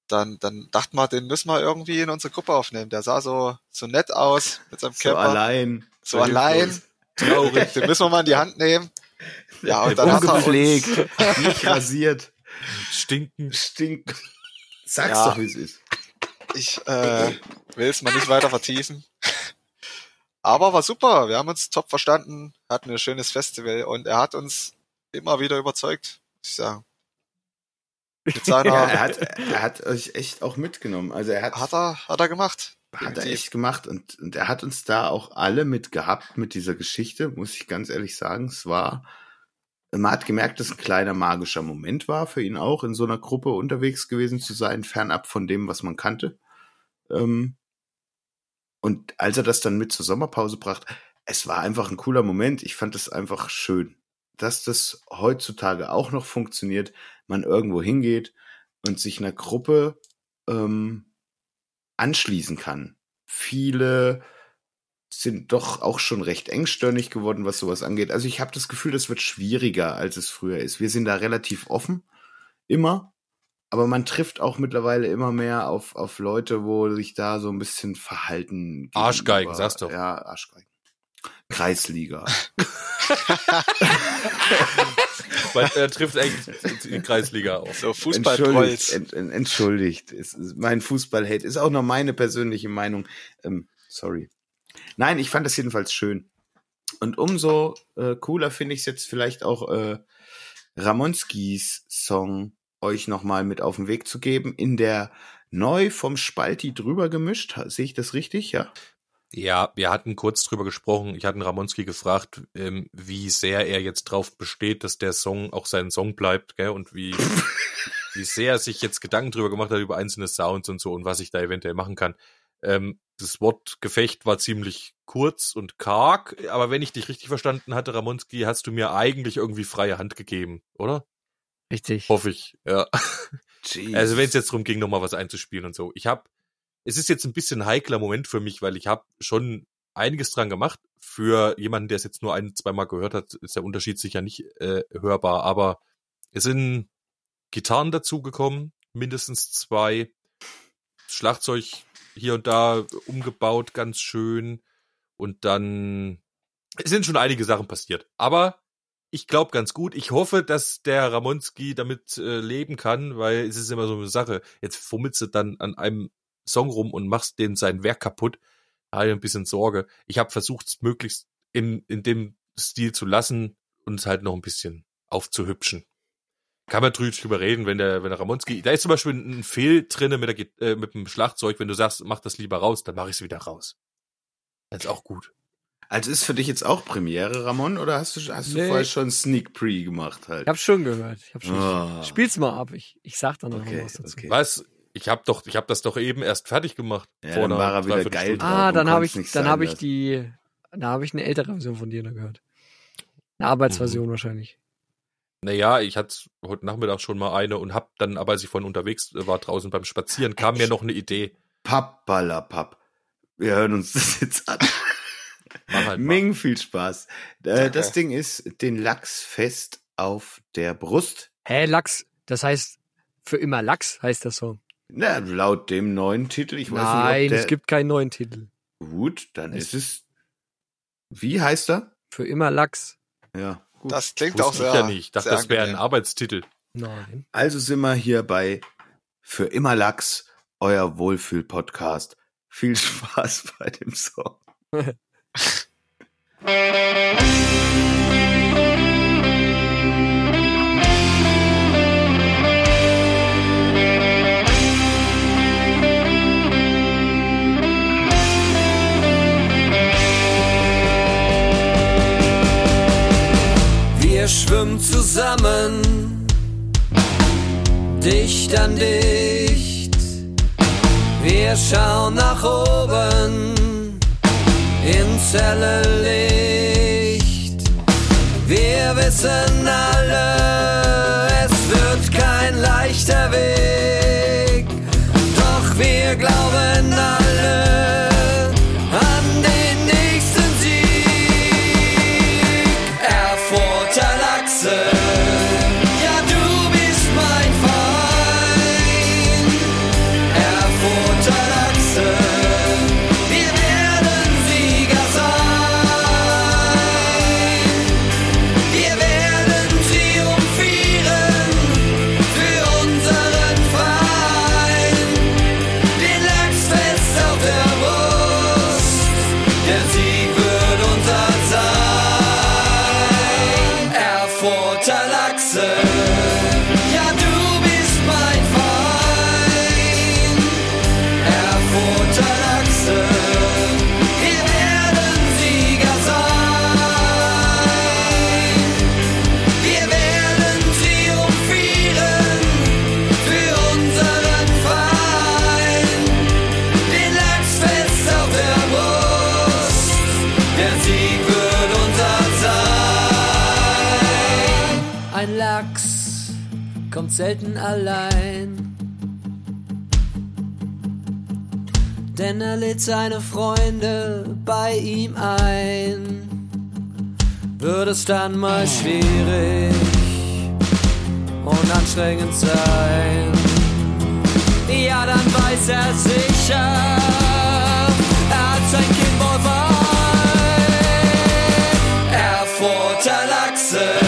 dann, dann dachten wir, den müssen wir irgendwie in unsere Gruppe aufnehmen. Der sah so, so nett aus mit seinem So Camper. allein. So allein. Traurig. Den müssen wir mal in die Hand nehmen. Ja, und dann hat er uns, Ungepflegt, *laughs* nicht rasiert, Stinken. stinkt. Sag's Ja. doch, wie es ist. ich äh, will es mal nicht weiter vertiefen. Aber war super. Wir haben uns top verstanden, hatten ein schönes Festival und er hat uns immer wieder überzeugt, muss ich sagen. Mit *laughs* seiner, Ja, er hat, er hat euch echt auch mitgenommen. Also er hat, hat er, hat er gemacht. hat er echt gemacht und, und er hat uns da auch alle mit gehabt mit dieser Geschichte, muss ich ganz ehrlich sagen. Es war, man hat gemerkt, dass ein kleiner magischer Moment war für ihn auch, in so einer Gruppe unterwegs gewesen zu sein, fernab von dem, was man kannte. Ähm, und als er das dann mit zur Sommerpause brachte, es war einfach ein cooler Moment. Ich fand es einfach schön, dass das heutzutage auch noch funktioniert, man irgendwo hingeht und sich einer Gruppe ähm, anschließen kann. Viele sind doch auch schon recht engstirnig geworden, was sowas angeht. Also ich habe das Gefühl, das wird schwieriger, als es früher ist. Wir sind da relativ offen, immer. Aber man trifft auch mittlerweile immer mehr auf, auf Leute, wo sich da so ein bisschen verhalten. Arschgeigen, gegenüber- sag's doch. Ja, Arschgeigen. Kreisliga. *laughs* *laughs* Weil er trifft eigentlich die Kreisliga auf. So Entschuldigt, Fußballtrolls. ent, ent, entschuldigt. Es ist mein Fußball-Hate ist auch noch meine persönliche Meinung. Ähm, sorry. Nein, ich fand das jedenfalls schön. Und umso äh, cooler finde ich es jetzt vielleicht auch äh, Ramonskis Song euch nochmal mit auf den Weg zu geben, in der neu vom Spalti drüber gemischt. Sehe ich das richtig? Ja. Ja, wir hatten kurz drüber gesprochen. Ich hatte Ramonski gefragt, ähm, wie sehr er jetzt drauf besteht, dass der Song auch sein Song bleibt, gell? Und wie, *laughs* wie sehr er sich jetzt Gedanken drüber gemacht hat über einzelne Sounds und so und was ich da eventuell machen kann. Ähm, das Wort Gefecht war ziemlich kurz und karg, aber wenn ich dich richtig verstanden hatte, Ramonski, hast du mir eigentlich irgendwie freie Hand gegeben, oder? Richtig. Hoffe ich, ja. *laughs* Jeez. Also wenn es jetzt darum ging, nochmal was einzuspielen und so. Ich habe, es ist jetzt ein bisschen ein heikler Moment für mich, weil ich habe schon einiges dran gemacht. Für jemanden, der es jetzt nur ein, zweimal gehört hat, ist der Unterschied sicher nicht äh, hörbar. Aber es sind Gitarren dazugekommen, mindestens zwei. Schlagzeug hier und da umgebaut, ganz schön. Und dann es sind schon einige Sachen passiert. Aber ich glaube ganz gut. Ich hoffe, dass der Ramonski damit äh, leben kann, weil es ist immer so eine Sache. Jetzt fummelst du dann an einem Song rum und machst den sein Werk kaputt. habe ich ein bisschen Sorge. Ich habe versucht, es möglichst in, in dem Stil zu lassen und es halt noch ein bisschen aufzuhübschen. Kann man drü- drüber reden, wenn der, wenn der Ramonski, da ist zum Beispiel ein Fehl drinne mit, der, äh, mit dem Schlagzeug, wenn du sagst, mach das lieber raus, dann mache ich es wieder raus. Das ist auch gut. Also ist für dich jetzt auch Premiere, Ramon, oder hast du, hast du Nee. vorher schon Sneak Pre gemacht halt? Ich hab's schon gehört. Ich hab schon. Ah. Spiel's mal ab. Ich, ich sag dann noch Okay, was dazu. okay. Was? Ich habe doch, ich habe das doch eben erst fertig gemacht. Ja, dann war er wieder geil drauf. Ah, dann habe ich, dann habe ich die, dann habe ich eine ältere Version von dir noch gehört. Eine Arbeitsversion wahrscheinlich. Naja, ich hatte heute Nachmittag schon mal eine und hab dann, aber als ich vorhin unterwegs war draußen beim Spazieren, kam mir noch eine Idee. Pappalapapp. Wir hören uns das jetzt an. *laughs* Halt mal. Ming, viel Spaß. Äh, das Ding ist den Lachs fest auf der Brust. Hä, Lachs, das heißt, für immer Lachs heißt der Song. Na, laut dem neuen Titel, ich weiß Nein, nicht, ob der, es gibt keinen neuen Titel. Gut, dann Es- ist es. Wie heißt er? Für immer Lachs. Ja, gut. Das klingt Wusste auch sehr. ich ja nicht. Ich dachte, sehr das wäre ein. Arbeitstitel. Nein. Also sind wir hier bei Für immer Lachs, euer Wohlfühl-Podcast. Viel *laughs* Spaß bei dem Song. *laughs* dicht an dicht. Wir schauen nach oben ins helle Ein Lachs kommt selten allein. Denn er lädt seine Freunde bei ihm ein. Wird es dann mal schwierig und anstrengend sein. Ja, dann weiß er sicher, er sein Kinnball frei. Erfurter Lachse,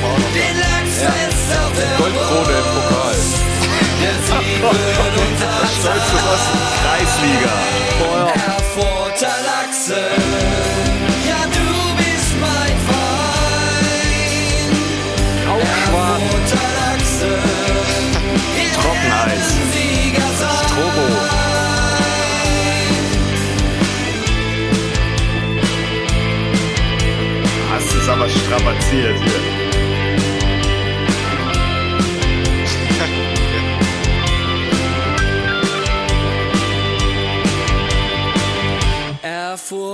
Brauchen wir auch noch. Der Goldkrone im Pokal. Der Sieg wird unser Stolz genossen. Kreisliga. Lachse. Ja, du bist mein Trockeneis. werden Sieger sein. Strobo. Hast es aber strapaziert hier.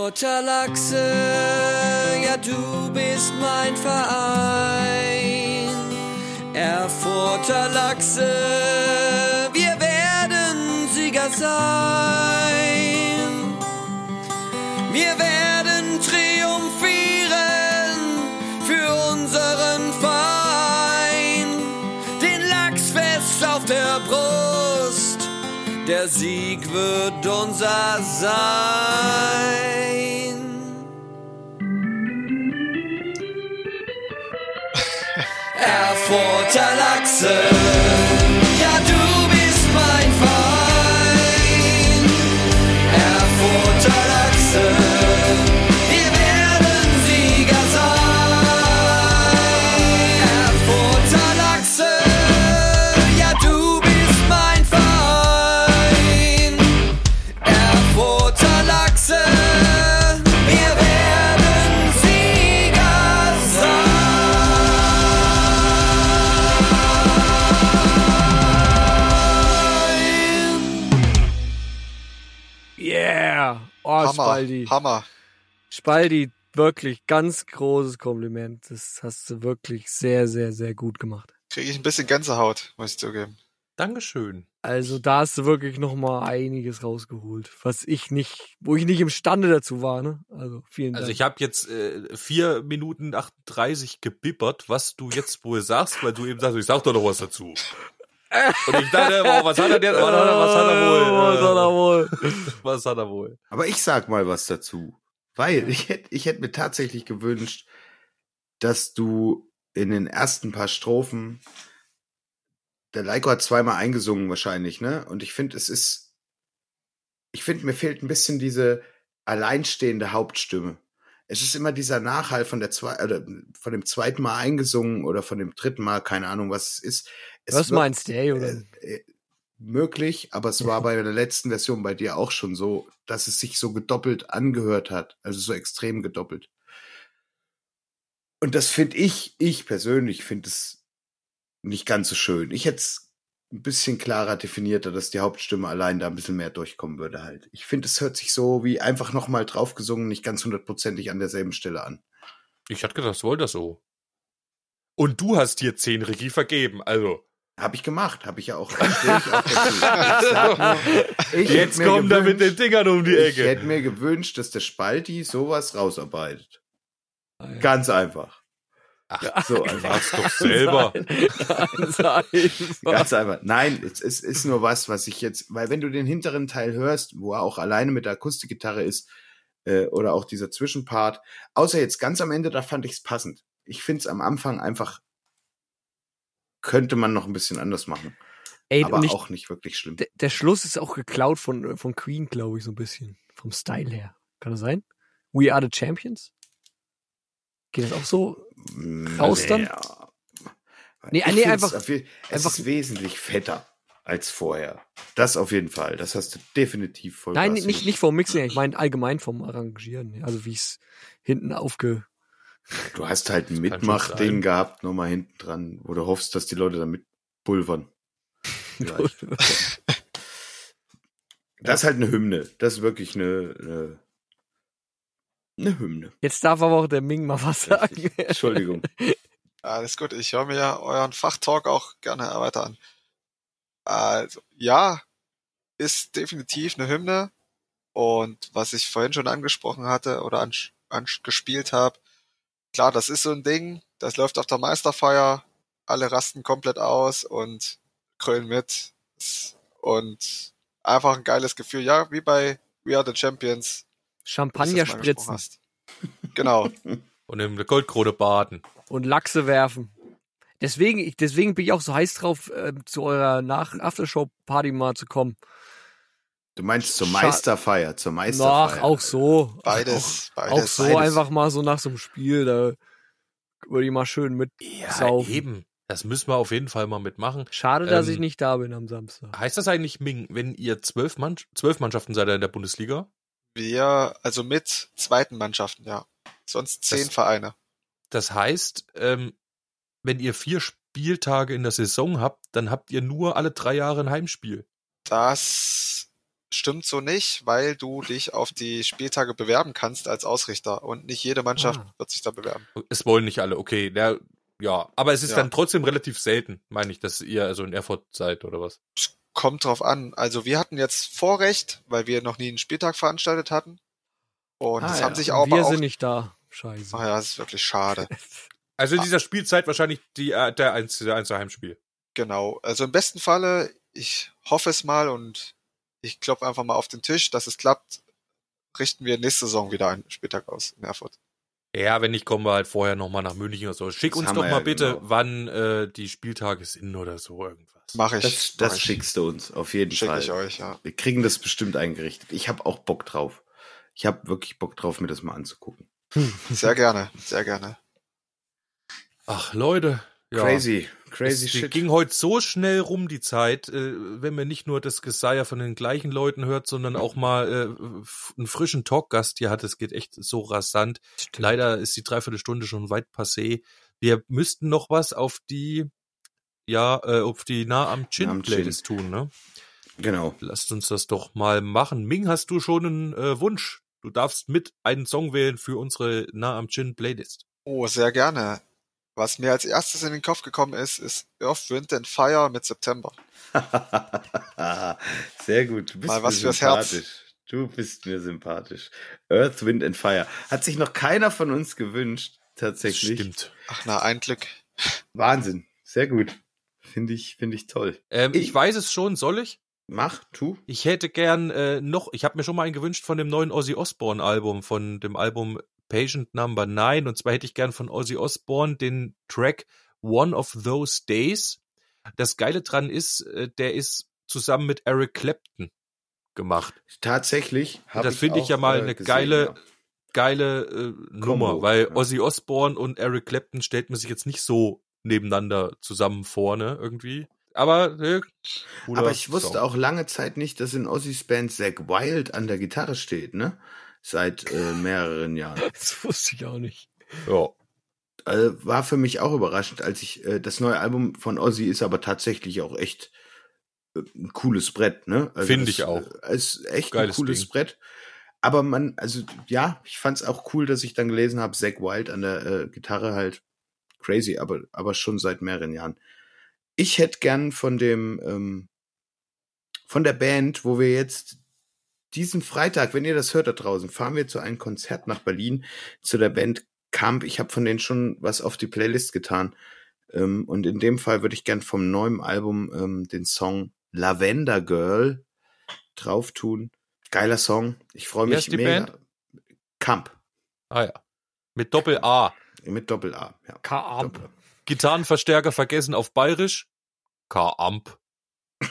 Erfurter Lachse, ja du bist mein Verein. Erfurter Lachse, Sieg wird unser sein. *laughs* Erfurter Lachse, ja du Spaldi. Hammer. Spaldi, wirklich ganz großes Kompliment. Das hast du wirklich sehr, sehr, sehr gut gemacht. Kriege ich ein bisschen Gänsehaut, muss ich zugeben. Dankeschön. Also da hast du wirklich noch mal einiges rausgeholt, was ich nicht, wo ich nicht imstande dazu war. Ne? Also vielen Dank. Also ich habe jetzt äh, vier Minuten 38 gebibbert, was du jetzt wohl sagst, weil du eben sagst, ich sag doch noch was dazu. Und ich dachte, oh, was hat er denn? Was hat er, was hat er wohl? *laughs* Was hat er wohl? *laughs* Was hat er wohl? Aber ich sag mal was dazu. Weil ich hätte ich hätt mir tatsächlich gewünscht, dass du in den ersten paar Strophen, der Leiko hat zweimal eingesungen wahrscheinlich, ne? Und ich finde, es ist, ich finde, mir fehlt ein bisschen diese alleinstehende Hauptstimme. Es ist immer dieser Nachhall von der zwei, oder von dem zweiten Mal eingesungen oder von dem dritten Mal, keine Ahnung, was es ist. Es Was meinst du, ey, oder? äh, äh, möglich, aber es war *laughs* bei der letzten Version bei dir auch schon so, dass es sich so gedoppelt angehört hat, also so extrem gedoppelt. Und das finde ich, ich persönlich finde es nicht ganz so schön. Ich hätte es ein bisschen klarer definierter, dass die Hauptstimme allein da ein bisschen mehr durchkommen würde halt. Ich finde, es hört sich so wie einfach nochmal draufgesungen, nicht ganz hundertprozentig an derselben Stelle an. Ich hatte gedacht, das wollte das so. Und du hast hier zehn Regie vergeben, also. Habe ich gemacht, habe ich ja auch. *laughs* Ich auch. Ich ich Jetzt kommt er mit den Dingern um die Ich Ecke. hätte mir gewünscht, dass der Spalti sowas rausarbeitet. Ganz einfach. Ach, So einfach. mach's doch *laughs* selber. *laughs* Ganz einfach. Ganz einfach. Nein, es, es ist nur was, was ich jetzt, weil wenn du den hinteren Teil hörst, wo er auch alleine mit der Akustikgitarre ist, äh, oder auch dieser Zwischenpart, außer jetzt ganz am Ende, da fand ich es passend. Ich finde es am Anfang einfach, könnte man noch ein bisschen anders machen. Ey, aber ich, auch nicht wirklich schlimm. der, der Schluss ist auch geklaut von, von Queen, glaube ich, so ein bisschen. Vom Style her. Kann das sein? We are the Champions? Geht das auch so? raus dann? Ja. Nee, Ich nee, einfach- Es einfach- ist wesentlich fetter als vorher. Das auf jeden Fall. Das hast du definitiv voll. Nein, nicht, nicht vom Mixen her. Ich meine allgemein vom Arrangieren. Also wie es hinten aufge... Du hast halt ein Mitmachding gehabt, nochmal hinten dran, wo du hoffst, dass die Leute damit pulvern. *laughs* Das ist halt eine Hymne. Das ist wirklich eine, eine, eine Hymne. Jetzt darf aber auch der Ming mal was sagen. Richtig. *laughs* Entschuldigung. Alles gut, ich höre mir ja euren Fachtalk auch gerne weiter an. Also, ja, ist definitiv eine Hymne. Und was ich vorhin schon angesprochen hatte oder angespielt an, gespielt habe, klar, das ist so ein Ding, das läuft auf der Meisterfeier, alle rasten komplett aus und krölen mit. Und einfach ein geiles Gefühl, ja, wie bei We Are the Champions. Champagner spritzen hast. *laughs* Genau. Und in der Goldkrone baden. und Lachse werfen. Deswegen, ich- deswegen bin ich auch so heiß drauf, ähm, zu eurer Nach-Aftershow-Party mal zu kommen. Du meinst zur Meisterfeier, zur Meisterfeier. Ach, auch so. Beides, Auch beides. so beides. einfach mal so nach so einem Spiel, da würde ich mal schön mit Ja, saufen. eben. Das müssen wir auf jeden Fall mal mitmachen. Schade, dass Ähm, ich nicht da bin am Samstag. Heißt das eigentlich, Ming, wenn ihr zwölf, Mann zwölf Mannschaften seid in der Bundesliga? Wir, also mit zweiten Mannschaften, ja. Sonst zehn Das- Vereine. Das heißt, ähm, wenn ihr vier Spieltage in der Saison habt, dann habt ihr nur alle drei Jahre ein Heimspiel. Das stimmt so nicht, weil du dich auf die Spieltage bewerben kannst als Ausrichter und nicht jede Mannschaft Ah. wird sich da bewerben. Es wollen nicht alle, okay. Ja, ja. aber es ist Ja. dann trotzdem relativ selten, meine ich, dass ihr also in Erfurt seid oder was. Kommt drauf an. Also wir hatten jetzt Vorrecht, weil wir noch nie einen Spieltag veranstaltet hatten. Und Ah, es ja. haben sich aber Wir auch. sind nicht da. Scheiße. Ach ja, das ist wirklich schade. *laughs* Also in dieser Spielzeit wahrscheinlich die, äh, der einzige, der einzige Heimspiel. Genau. Also im besten Falle, ich hoffe es mal und ich klopfe einfach mal auf den Tisch, dass es klappt, richten wir nächste Saison wieder einen Spieltag aus in Erfurt. Ja, wenn nicht, kommen wir halt vorher nochmal nach München oder so. Schick Das uns doch mal ja bitte, genau. wann äh, die Spieltage sind oder so irgendwas. Mache ich. Das, mach das ich. schickst du uns, auf jeden Schicke Fall. ich euch, ja. Wir kriegen das bestimmt eingerichtet. Ich habe auch Bock drauf. Ich habe wirklich Bock drauf, mir das mal anzugucken. Sehr gerne, sehr gerne. Ach, Leute. Ja. Crazy, crazy es shit. ging heute so schnell rum, die Zeit, äh, wenn man nicht nur das Geseier von den gleichen Leuten hört, sondern auch mal äh, einen frischen Talkgast hier hat. Es geht echt so rasant. Stimmt. Leider ist die Dreiviertelstunde schon weit passé. Wir müssten noch was auf die, ja, äh, auf die nah am Chin. Playlist tun, ne? Genau. Lasst uns das doch mal machen. Ming, hast du schon einen äh, Wunsch? Du darfst mit einen Song wählen für unsere nah am Chin Playlist. Oh, sehr gerne. Was mir als erstes in den Kopf gekommen ist, ist Earth, Wind and Fire mit September. *laughs* Sehr gut. Du bist Mal was mir fürs Herz. sympathisch. Du bist mir sympathisch. Earth, Wind and Fire. Hat sich noch keiner von uns gewünscht, tatsächlich. Stimmt. Ach na, ein Glück. Wahnsinn. Sehr gut. Finde ich, finde ich toll. Ähm, ich, Ich- weiß es schon, soll ich? Mach, tu. Ich hätte gern äh, noch, ich habe mir schon mal einen gewünscht von dem neuen Ozzy Osbourne Album, von dem Album Patient Number 9. Und zwar hätte ich gern von Ozzy Osbourne den Track One of Those Days. Das Geile dran ist, äh, der ist zusammen mit Eric Clapton gemacht. Tatsächlich. das finde ich ja mal äh, eine gesehen, geile, ja. geile äh, Nummer, weil ja. Ozzy Osbourne und Eric Clapton stellt man sich jetzt nicht so nebeneinander zusammen vorne irgendwie. Aber, äh, Aber ich wusste Song. auch lange Zeit nicht, dass in Ozzy's Band Zack Wild an der Gitarre steht, ne? Seit äh, mehreren Jahren. *laughs* Das wusste ich auch nicht. Ja. äh, war für mich auch überraschend, als ich äh, das neue Album von Ozzy ist aber tatsächlich auch echt äh, ein cooles Brett, ne? Finde es, ich auch. äh, ist echt Geiles ein cooles Ding. Brett. Aber man, also ja, ich fand es auch cool, dass ich dann gelesen habe, Zack Wild an der äh, Gitarre halt crazy, aber aber schon seit mehreren Jahren. Ich hätte gern von dem ähm, von der Band, wo wir jetzt diesen Freitag, wenn ihr das hört da draußen, fahren wir zu einem Konzert nach Berlin zu der Band Camp. Ich habe von denen schon was auf die Playlist getan. Ähm, und in dem Fall würde ich gern vom neuen Album ähm, den Song Lavender Girl drauf tun. Geiler Song. Ich freue Wie mich die mega. Band? Camp. Ah ja. Mit Doppel A. Mit Doppel A. Ja. K-Amp. Doppel- Gitarrenverstärker vergessen auf Bayerisch. K-Amp. *laughs*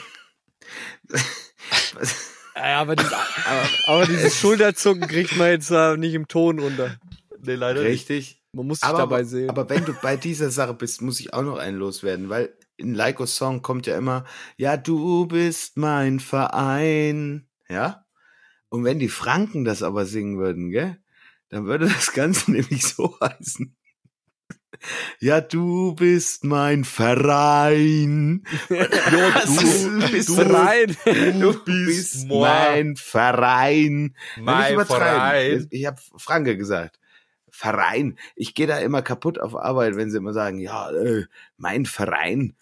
*laughs* Ja, aber, dieses, aber, aber dieses Schulterzucken kriegt man jetzt äh, nicht im Ton runter. Nee, leider Richtig. Man muss sich Aber, dabei sehen. aber wenn du bei dieser Sache bist, muss ich auch noch einen loswerden, weil in Leikos Song kommt ja immer, ja, du bist mein Verein, ja? Und wenn die Franken das aber singen würden, gell, dann würde das Ganze *laughs* nämlich so heißen. Ja, du bist mein Verein. *laughs* Ja, du bist du- rein. Du bist mein Verein. Mein. Verein. Ich habe Franke gesagt. Verein. Ich gehe da immer kaputt auf Arbeit, wenn sie immer sagen, ja, äh, mein Verein.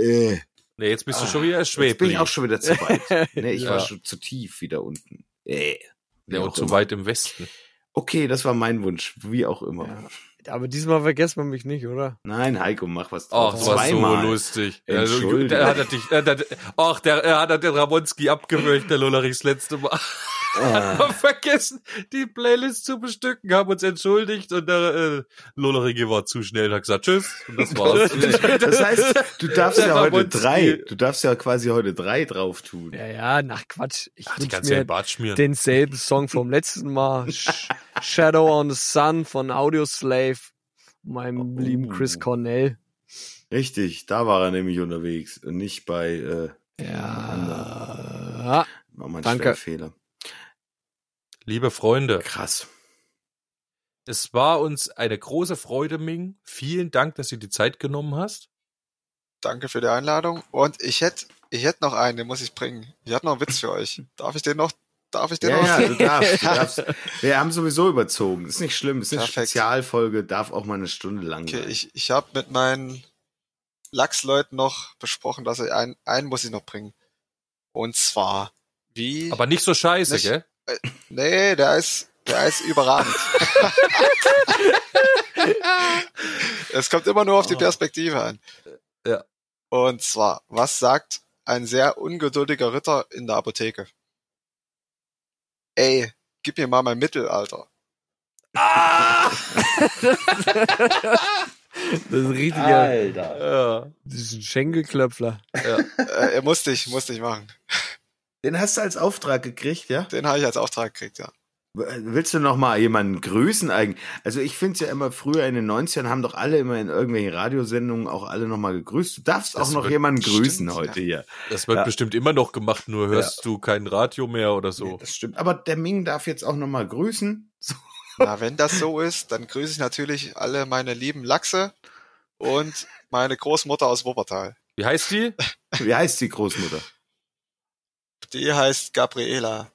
Äh, Nee, jetzt bist du Ah, schon wieder jetzt bin ich auch schon wieder zu weit. *laughs* Nee, ich Ja. war schon zu tief wieder unten. Äh, Ja, und zu immer. weit im Westen. Okay, das war mein Wunsch, wie auch immer. Ja. Aber diesmal vergisst man mich nicht, oder? Nein, Heiko, mach was Ach, draus. das war so Zweimal. lustig. Also, Entschuldigung. der hat er dich, äh, der, ach, der, er hat den Ramonski abgewürgt, der Lollerich das letzte Mal. Ah. Haben vergessen, die Playlist zu bestücken, haben uns entschuldigt und der äh, Lollerige war zu schnell, hat gesagt Tschüss und das war's. Das heißt, du darfst ja heute drei, du darfst ja quasi heute drei drauf tun. Ja, ja, nach Quatsch. Ich Ach, die wünsch ganze Zeit mir schmieren. denselben Song vom letzten Mal. Sh Shadow on the Sun von Audioslave. Meinem Oh. lieben Chris Cornell. Richtig, da war er nämlich unterwegs und nicht bei äh, Ja. war mal ein Danke. Fehler. Liebe Freunde, Krass. es war uns eine große Freude, Ming. Vielen Dank, dass du die Zeit genommen hast. Danke für die Einladung. Und ich hätte, ich hätte noch einen, den muss ich bringen. Ich hatte noch einen Witz für euch. *laughs* Darf ich den noch? Darf ich den Ja, noch? ja, du *laughs* darfst, du darfst. Wir haben sowieso überzogen. Ist nicht schlimm. Ist eine Perfekt. Spezialfolge, darf auch mal eine Stunde lang Okay, sein. ich, ich habe mit meinen Lachsleuten noch besprochen, dass ich einen, einen muss ich noch bringen. Und zwar, wie. Aber nicht so scheiße, Nicht- gell? Nee, der ist, der ist überragend. *laughs* es kommt immer nur auf die Perspektive an. Ja. Und zwar, was sagt ein sehr ungeduldiger Ritter in der Apotheke. Ey, gib mir mal mein Mittelalter. *laughs* Das ist richtig. Alter. Ja. Das ist ein Schenkelklöpfler. Äh, musste ich, musste ich machen. Den hast du als Auftrag gekriegt, ja? Den habe ich als Auftrag gekriegt, ja. Willst du noch mal jemanden grüßen eigentlich? Also ich finde es ja immer früher in den 90ern haben doch alle immer in irgendwelchen Radiosendungen auch alle noch mal gegrüßt. Du darfst Das auch noch jemanden grüßen stimmt, heute hier. Das wird Ja. bestimmt immer noch gemacht, nur hörst du kein Radio mehr oder so. Nee, das stimmt. Aber der Ming darf jetzt auch noch mal grüßen. So. Na, wenn das so ist, dann grüße ich natürlich alle meine lieben Lachse und meine Großmutter aus Wuppertal. Wie heißt die? Wie heißt die Großmutter? Die heißt Gabriela.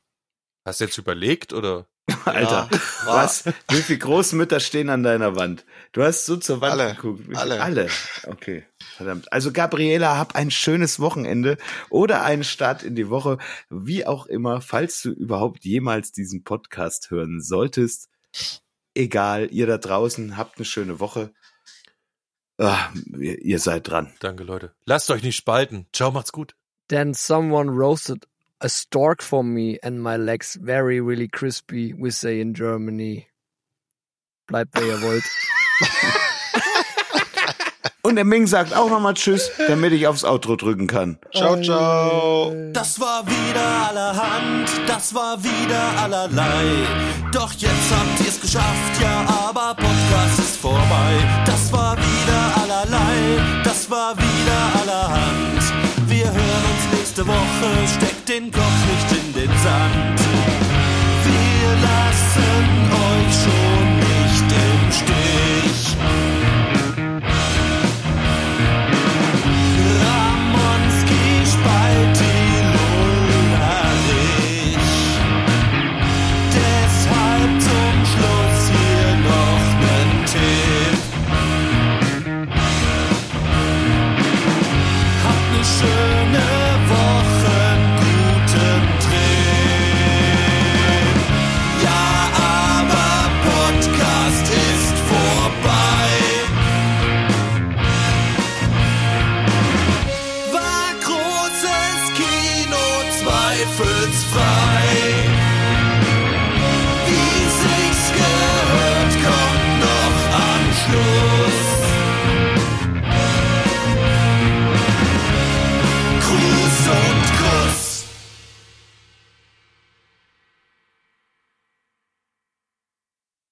Hast du jetzt überlegt oder? *laughs* Alter, Ja, was? Wie viele Großmütter stehen an deiner Wand? Du hast so zur Wand Alle, geguckt. Alle. Alle. Okay. Verdammt. Also Gabriela, hab ein schönes Wochenende oder einen Start in die Woche, wie auch immer, falls du überhaupt jemals diesen Podcast hören solltest. Egal, ihr da draußen, habt eine schöne Woche. Ah, ihr, ihr seid dran. Danke, Leute. Lasst euch nicht spalten. Ciao, macht's gut. Then someone roasted a stork for me and my legs very, really crispy, we say in Germany. Bleibt, wer ihr wollt. *laughs* Und der Ming sagt auch nochmal Tschüss, damit ich aufs Outro drücken kann. Ciao, ciao. Das war wieder allerhand, das war wieder allerlei. Doch jetzt habt ihr's geschafft, ja, aber Podcast ist vorbei. Das war wieder allerlei, das war wieder nächste Woche, steckt den Kopf nicht in den Sand. Wir lassen euch schon